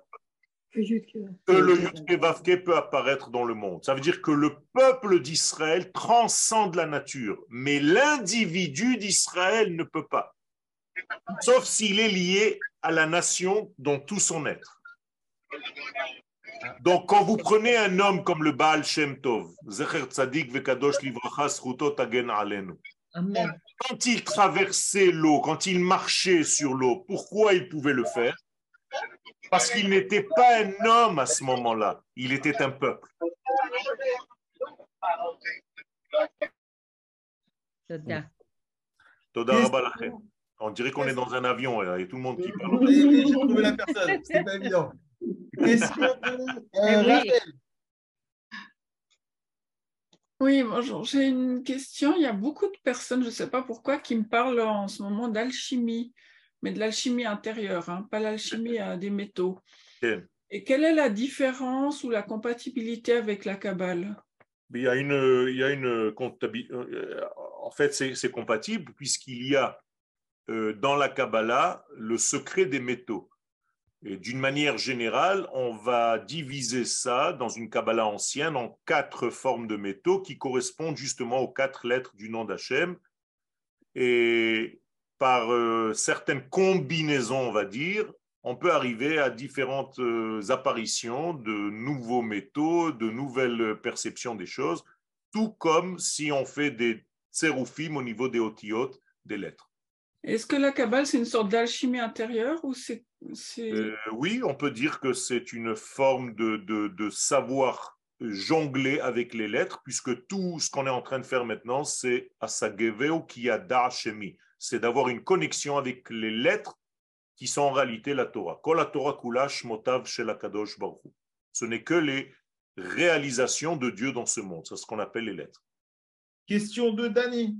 que le Yudke Vavke peut apparaître dans le monde. Ça veut dire que le peuple d'Israël transcende la nature, mais l'individu d'Israël ne peut pas. Sauf s'il est lié à la nation dans tout son être. Donc, quand vous prenez un homme comme le Baal Shem Tov, Zecher Tzadik Vekadosh Livracha Sruto Tagen Alenu, quand il traversait l'eau, quand il marchait sur l'eau, pourquoi il pouvait le faire? Parce qu'il n'était pas un homme à ce moment-là, il était un peuple. Toda. Toda On dirait qu'on est dans un avion et tout le monde qui parle. J'ai trouvé la personne, c'est pas évident. Oui, bonjour. J'ai une question. Il y a beaucoup de personnes, je ne sais pas pourquoi, qui me parlent en ce moment d'alchimie, mais de l'alchimie intérieure, hein, pas l'alchimie à des métaux. Et quelle est la différence ou la compatibilité avec la Kabbale? Il y a une, il y a une comptabilité. En fait, c'est c'est compatible puisqu'il y a euh, dans la Kabbalah le secret des métaux. D'une manière générale, on va diviser ça dans une Kabbalah ancienne en quatre formes de métaux qui correspondent justement aux quatre lettres du nom d'Hachem. Et par euh, certaines combinaisons, on va dire, on peut arriver à différentes euh, apparitions de nouveaux métaux, de nouvelles perceptions des choses, tout comme si on fait des tséroufim au niveau des otiotes des lettres. Est-ce que la Kabbale, c'est une sorte d'alchimie intérieure ou c'est. c'est- Euh, oui, on peut dire que c'est une forme de, de- de savoir jongler avec les lettres, puisque tout ce qu'on est en train de faire maintenant, c'est asageveo kiyada shemi. C'est d'avoir une connexion avec les lettres qui sont en réalité la Torah. Kol la Torah kula shmotav shel HaKadosh Baruch. Ce n'est que les réalisations de Dieu dans ce monde. C'est ce qu'on appelle les lettres. Question de Dani.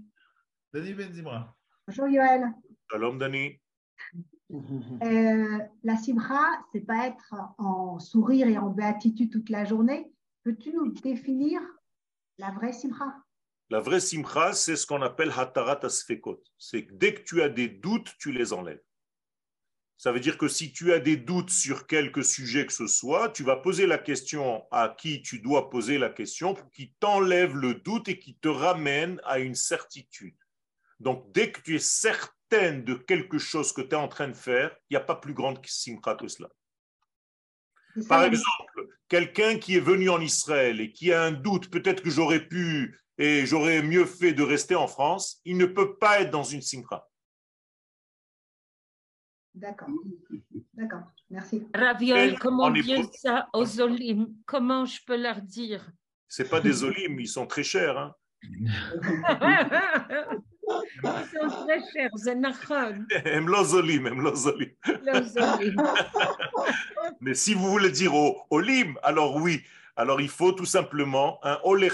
Dani Benzimra. Bonjour Yoël. Shalom Dani. Euh, la simra, c'est pas être en sourire et en béatitude toute la journée. Peux-tu nous définir la vraie simra? La vraie simcha, c'est ce qu'on appelle hatarat asfekot. C'est que dès que tu as des doutes, tu les enlèves. Ça veut dire que si tu as des doutes sur quelque sujet que ce soit, tu vas poser la question à qui tu dois poser la question pour qu'il t'enlève le doute et qu'il te ramène à une certitude. Donc, dès que tu es certaine de quelque chose que tu es en train de faire, il n'y a pas plus grande simcha que cela. Par exemple, quelqu'un qui est venu en Israël et qui a un doute, peut-être que j'aurais pu et j'aurais mieux fait de rester en France, il ne peut pas être dans une simcha. D'accord. D'accord. Merci. Raviol, Et comment en dire ça aux olim? Comment je peux leur dire? C'est pas des olimes, ils sont très chers. hein. Ils sont très chers, c'est nachon, Em lo zolim, em lo zolim. les olim. Mais si vous voulez dire au olim, alors oui. Alors il faut tout simplement, un olé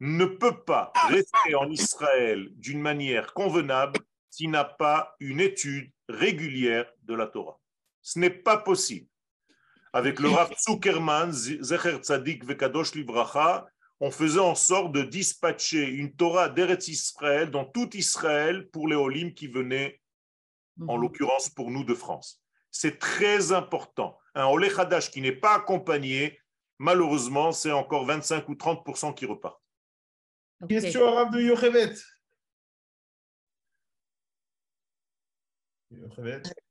ne peut pas rester en Israël d'une manière convenable s'il n'a pas une étude régulière de la Torah. Ce n'est pas possible. Avec le Rav Zuckerman, Zecher Tzadik Vekadosh Livracha, on faisait en sorte de dispatcher une Torah d'Eretz Israël dans tout Israël pour les Olim qui venaient en l'occurrence pour nous de France. C'est très important. Un Olé Hadash qui n'est pas accompagné, malheureusement, c'est encore 25 ou 30% qui repartent. Question arabe de Yochevet.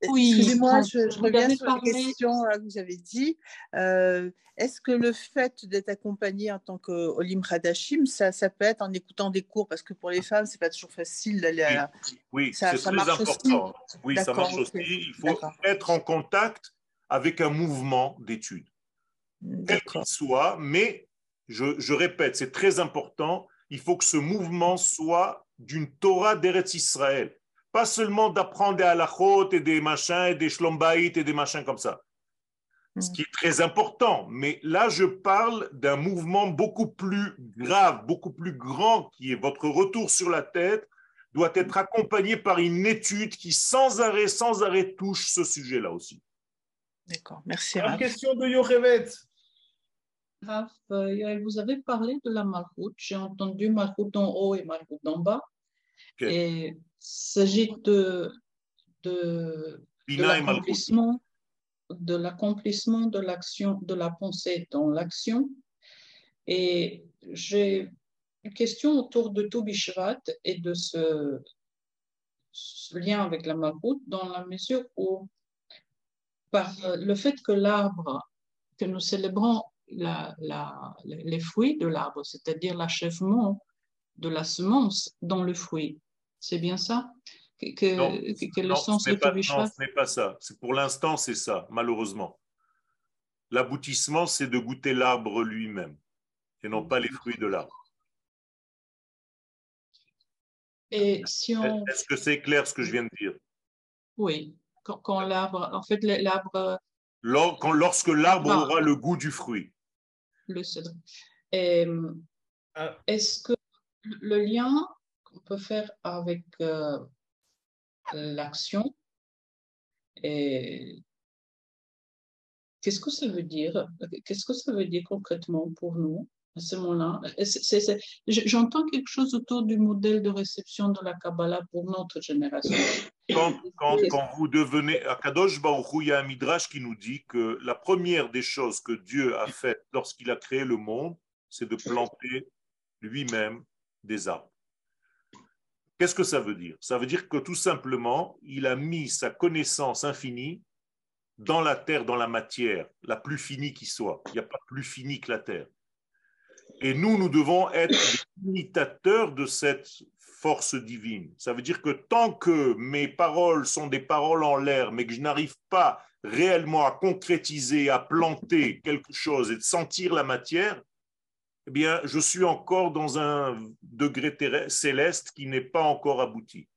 Oui, Excusez-moi, je, reviens sur la question là, que vous avez dit. Euh, Est-ce que le fait d'être accompagné en tant qu'Olim Hadashim, ça, ça peut être en écoutant des cours? Parce que pour les femmes, c'est pas toujours facile d'aller à la... Oui, Ça- c'est très marche aussi. Oui, ça marche aussi. Il faut être en contact avec un mouvement d'études, quel qu'il soit, mais je, je répète, c'est très important. Il faut que ce mouvement soit d'une Torah d'Eretz Israël. Pas seulement d'apprendre des halachot et des machins et des shlombaït et des machins comme ça. Ce qui est très important. Mais là, je parle d'un mouvement beaucoup plus grave, beaucoup plus grand, qui est votre retour sur la tête, doit être accompagné par une étude qui, sans arrêt, sans arrêt, touche ce sujet-là aussi. D'accord, merci. La question de Yochevet. Raph, euh, vous avez parlé de la malchoute. J'ai entendu malchoute d'en haut et malchoute d'en bas. Ok. Et s'agit de, de, de l'accomplissement de l'action, de la pensée dans l'action. Et j'ai une question autour de Tobi Shvat et de ce, ce lien avec la malchoute dans la mesure où par le fait que l'arbre, que nous célébrons la- la- les fruits de l'arbre, c'est-à-dire l'achèvement de la semence dans le fruit. C'est bien ça que, que- Non, que- que le non, sens ce de n'est pas, non, ce n'est pas ça. C'est- Pour l'instant, c'est ça, malheureusement. L'aboutissement, c'est de goûter l'arbre lui-même et non pas les fruits de l'arbre. Et si on, Est-ce que c'est clair ce que je viens de dire? Oui, quand, quand l'arbre, en fait, l'arbre, Lors- quand- Lorsque l'arbre Ah. aura le goût du fruit. le cèdre. Ah. Est-ce que le lien qu'on peut faire avec euh, l'action et qu'est-ce que ça veut dire? Qu'est-ce que ça veut dire concrètement pour nous à ce moment-là? J'entends quelque chose autour du modèle de réception de la Kabbalah pour notre génération. Quand, quand- quand vous devenez. À Kadosh Baruch Hu, il y a un midrash qui nous dit que la première des choses que Dieu a faites lorsqu'il a créé le monde, c'est de planter lui-même des arbres. Qu'est-ce que ça veut dire? Ça veut dire que tout simplement, il a mis sa connaissance infinie dans la terre, dans la matière, la plus finie qui soit. Il n'y a pas plus fini que la terre. Et nous, nous devons être imitateurs de cette force divine. Ça veut dire que tant que mes paroles sont des paroles en l'air, mais que je n'arrive pas réellement à concrétiser, à planter quelque chose et de sentir la matière, eh bien, je suis encore dans un degré céleste qui n'est pas encore abouti.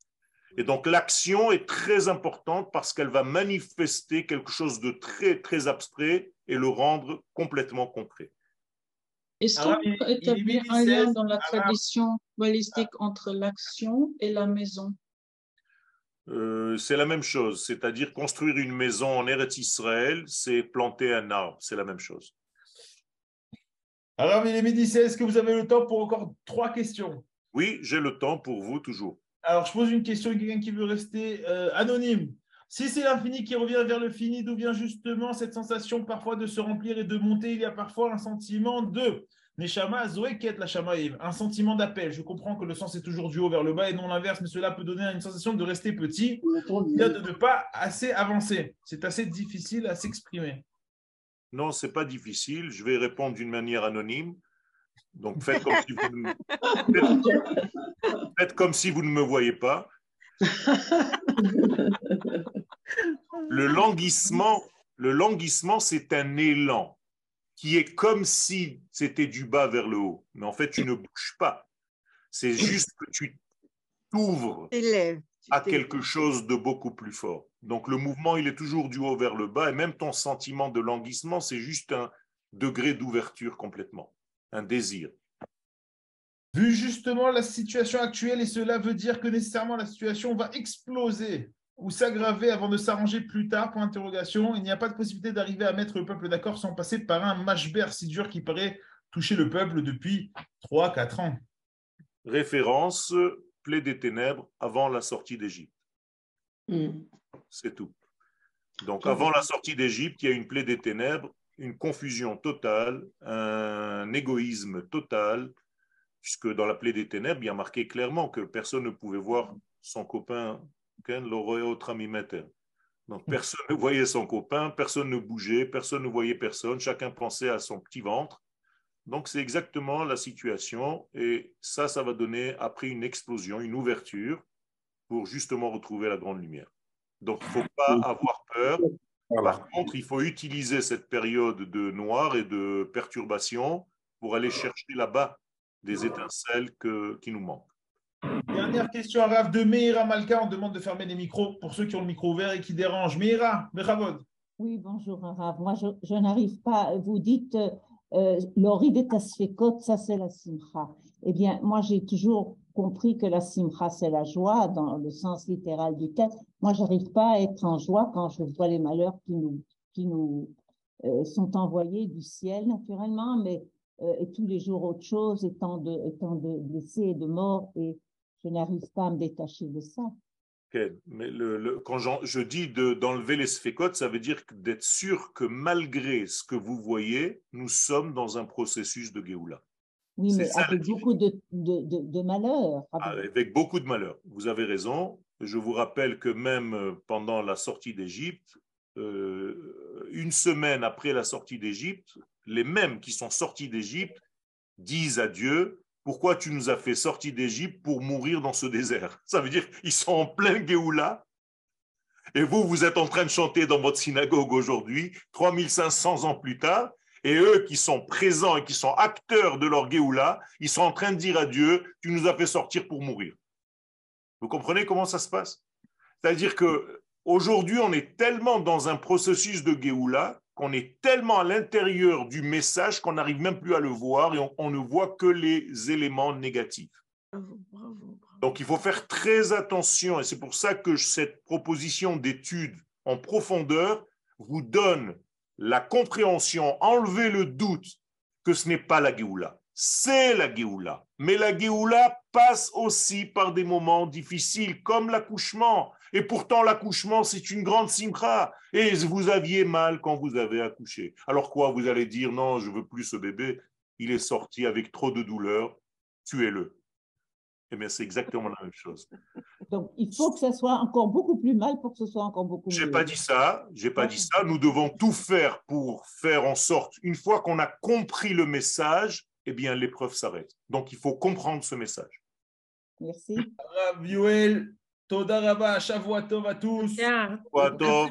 Et donc, l'action est très importante parce qu'elle va manifester quelque chose de très, très abstrait et le rendre complètement concret. Est-ce qu'on peut établir un lien 16, dans la alors- tradition balistique entre l'action et la maison? Euh, c'est la même chose, c'est-à-dire construire une maison en Eretz Israël, c'est planter un arbre, c'est la même chose. Alors, il est midi 16. Est-ce que vous avez le temps pour encore trois questions? Oui, j'ai le temps pour vous toujours. Alors, je pose une question à quelqu'un qui veut rester euh, anonyme. Si c'est l'infini qui revient vers le fini, d'où vient justement cette sensation parfois de se remplir et de monter? Il y a parfois un sentiment de Neshama Zoé Ket la Shamaïm, un sentiment d'appel. Je comprends que le sens est toujours du haut vers le bas et non l'inverse, mais cela peut donner une sensation de rester petit, de ne pas assez avancer. C'est assez difficile à s'exprimer. Non, c'est pas difficile, je vais répondre d'une manière anonyme. Donc faites comme si vous ne, me voyez pas. Le languissement, le languissement, c'est un élan qui est comme si c'était du bas vers le haut. Mais en fait, tu ne bouges pas. C'est juste que tu t'ouvres. À quelque chose de beaucoup plus fort. Donc le mouvement, il est toujours du haut vers le bas, et même ton sentiment de languissement, c'est juste un degré d'ouverture complètement, un désir. Vu justement la situation actuelle, et cela veut dire que nécessairement la situation va exploser ou s'aggraver avant de s'arranger plus tard, pour interrogation, il n'y a pas de possibilité d'arriver à mettre le peuple d'accord sans passer par un mashber si dur qui paraît toucher le peuple depuis 3-4 ans. Référence, plaie des ténèbres avant la sortie d'Égypte. Hmm. C'est tout. Donc avant la sortie d'Égypte, il y a une plaie des ténèbres, une confusion totale, un égoïsme total, puisque dans la plaie des ténèbres, il y a marqué clairement que personne ne pouvait voir son copain. Donc personne ne voyait son copain, personne ne bougeait, personne ne voyait personne, chacun pensait à son petit ventre. Donc c'est exactement la situation et ça, ça va donner après une explosion, une ouverture pour justement retrouver la grande lumière. Donc il ne faut pas avoir peur. Par contre, il faut utiliser cette période de noir et de perturbation pour aller chercher là-bas des étincelles que- qui nous manquent. Dernière question à Rav de Meira Malka. On demande de fermer les micros pour ceux qui ont le micro ouvert et qui dérangent. Meira, Bechavod. Oui, bonjour Arav. Moi, je, je n'arrive pas. Vous dites euh, l'oride tasfekot, ça c'est la simcha. Eh bien, moi, j'ai toujours compris que la simcha, c'est la joie dans le sens littéral du terme. Moi, j'arrive pas à être en joie quand je vois les malheurs qui nous, qui nous euh, sont envoyés du ciel, naturellement, mais euh, et tous les jours autre chose, étant de, étant de blessés et de morts, et je n'arrive pas à me détacher de ça. Mais le- le- quand je dis de- d'enlever les sphécotes, ça veut dire d'être sûr que malgré ce que vous voyez, nous sommes dans un processus de Géoula. Oui, mais ça, avec beaucoup de, de, de, malheurs. avec- avec beaucoup de malheur. Vous avez raison. Je vous rappelle que même euh, pendant la sortie d'Égypte, euh, une semaine après la sortie d'Égypte, les mêmes qui sont sortis d'Égypte disent à Dieu, pourquoi tu nous as fait sortir d'Égypte pour mourir dans ce désert Ça veut dire qu'ils sont en plein Géoula. Et vous, vous êtes en train de chanter dans votre synagogue aujourd'hui, 3500 ans plus tard, et eux qui sont présents et qui sont acteurs de leur Géoula, ils sont en train de dire à Dieu, tu nous as fait sortir pour mourir. Vous comprenez comment ça se passe? C'est-à-dire que aujourd'hui, on est tellement dans un processus de Géoula qu'on est tellement à l'intérieur du message qu'on n'arrive même plus à le voir et on, on ne voit que les éléments négatifs. Donc il faut faire très attention et c'est pour ça que cette proposition d'étude en profondeur vous donne la compréhension, enlever le doute que ce n'est pas la Géoula. C'est la Géoula. Mais la Géoula passe aussi par des moments difficiles comme l'accouchement. Et pourtant l'accouchement, c'est une grande simcha. Et vous aviez mal quand vous avez accouché. Alors quoi, vous allez dire non, je veux plus ce bébé. Il est sorti avec trop de douleur. Tuez-le. Eh bien, c'est exactement la même chose. Donc, il faut que ça soit encore beaucoup plus mal pour que ce soit encore beaucoup J'ai pas dit ça, j'ai pas dit ça. Nous devons tout faire pour faire en sorte, une fois qu'on a compris le message, eh bien l'épreuve s'arrête. Donc il faut comprendre ce message. Merci. Rav Yoel, Toda Rabba, Shavua Tov à tous. Shavua Tov,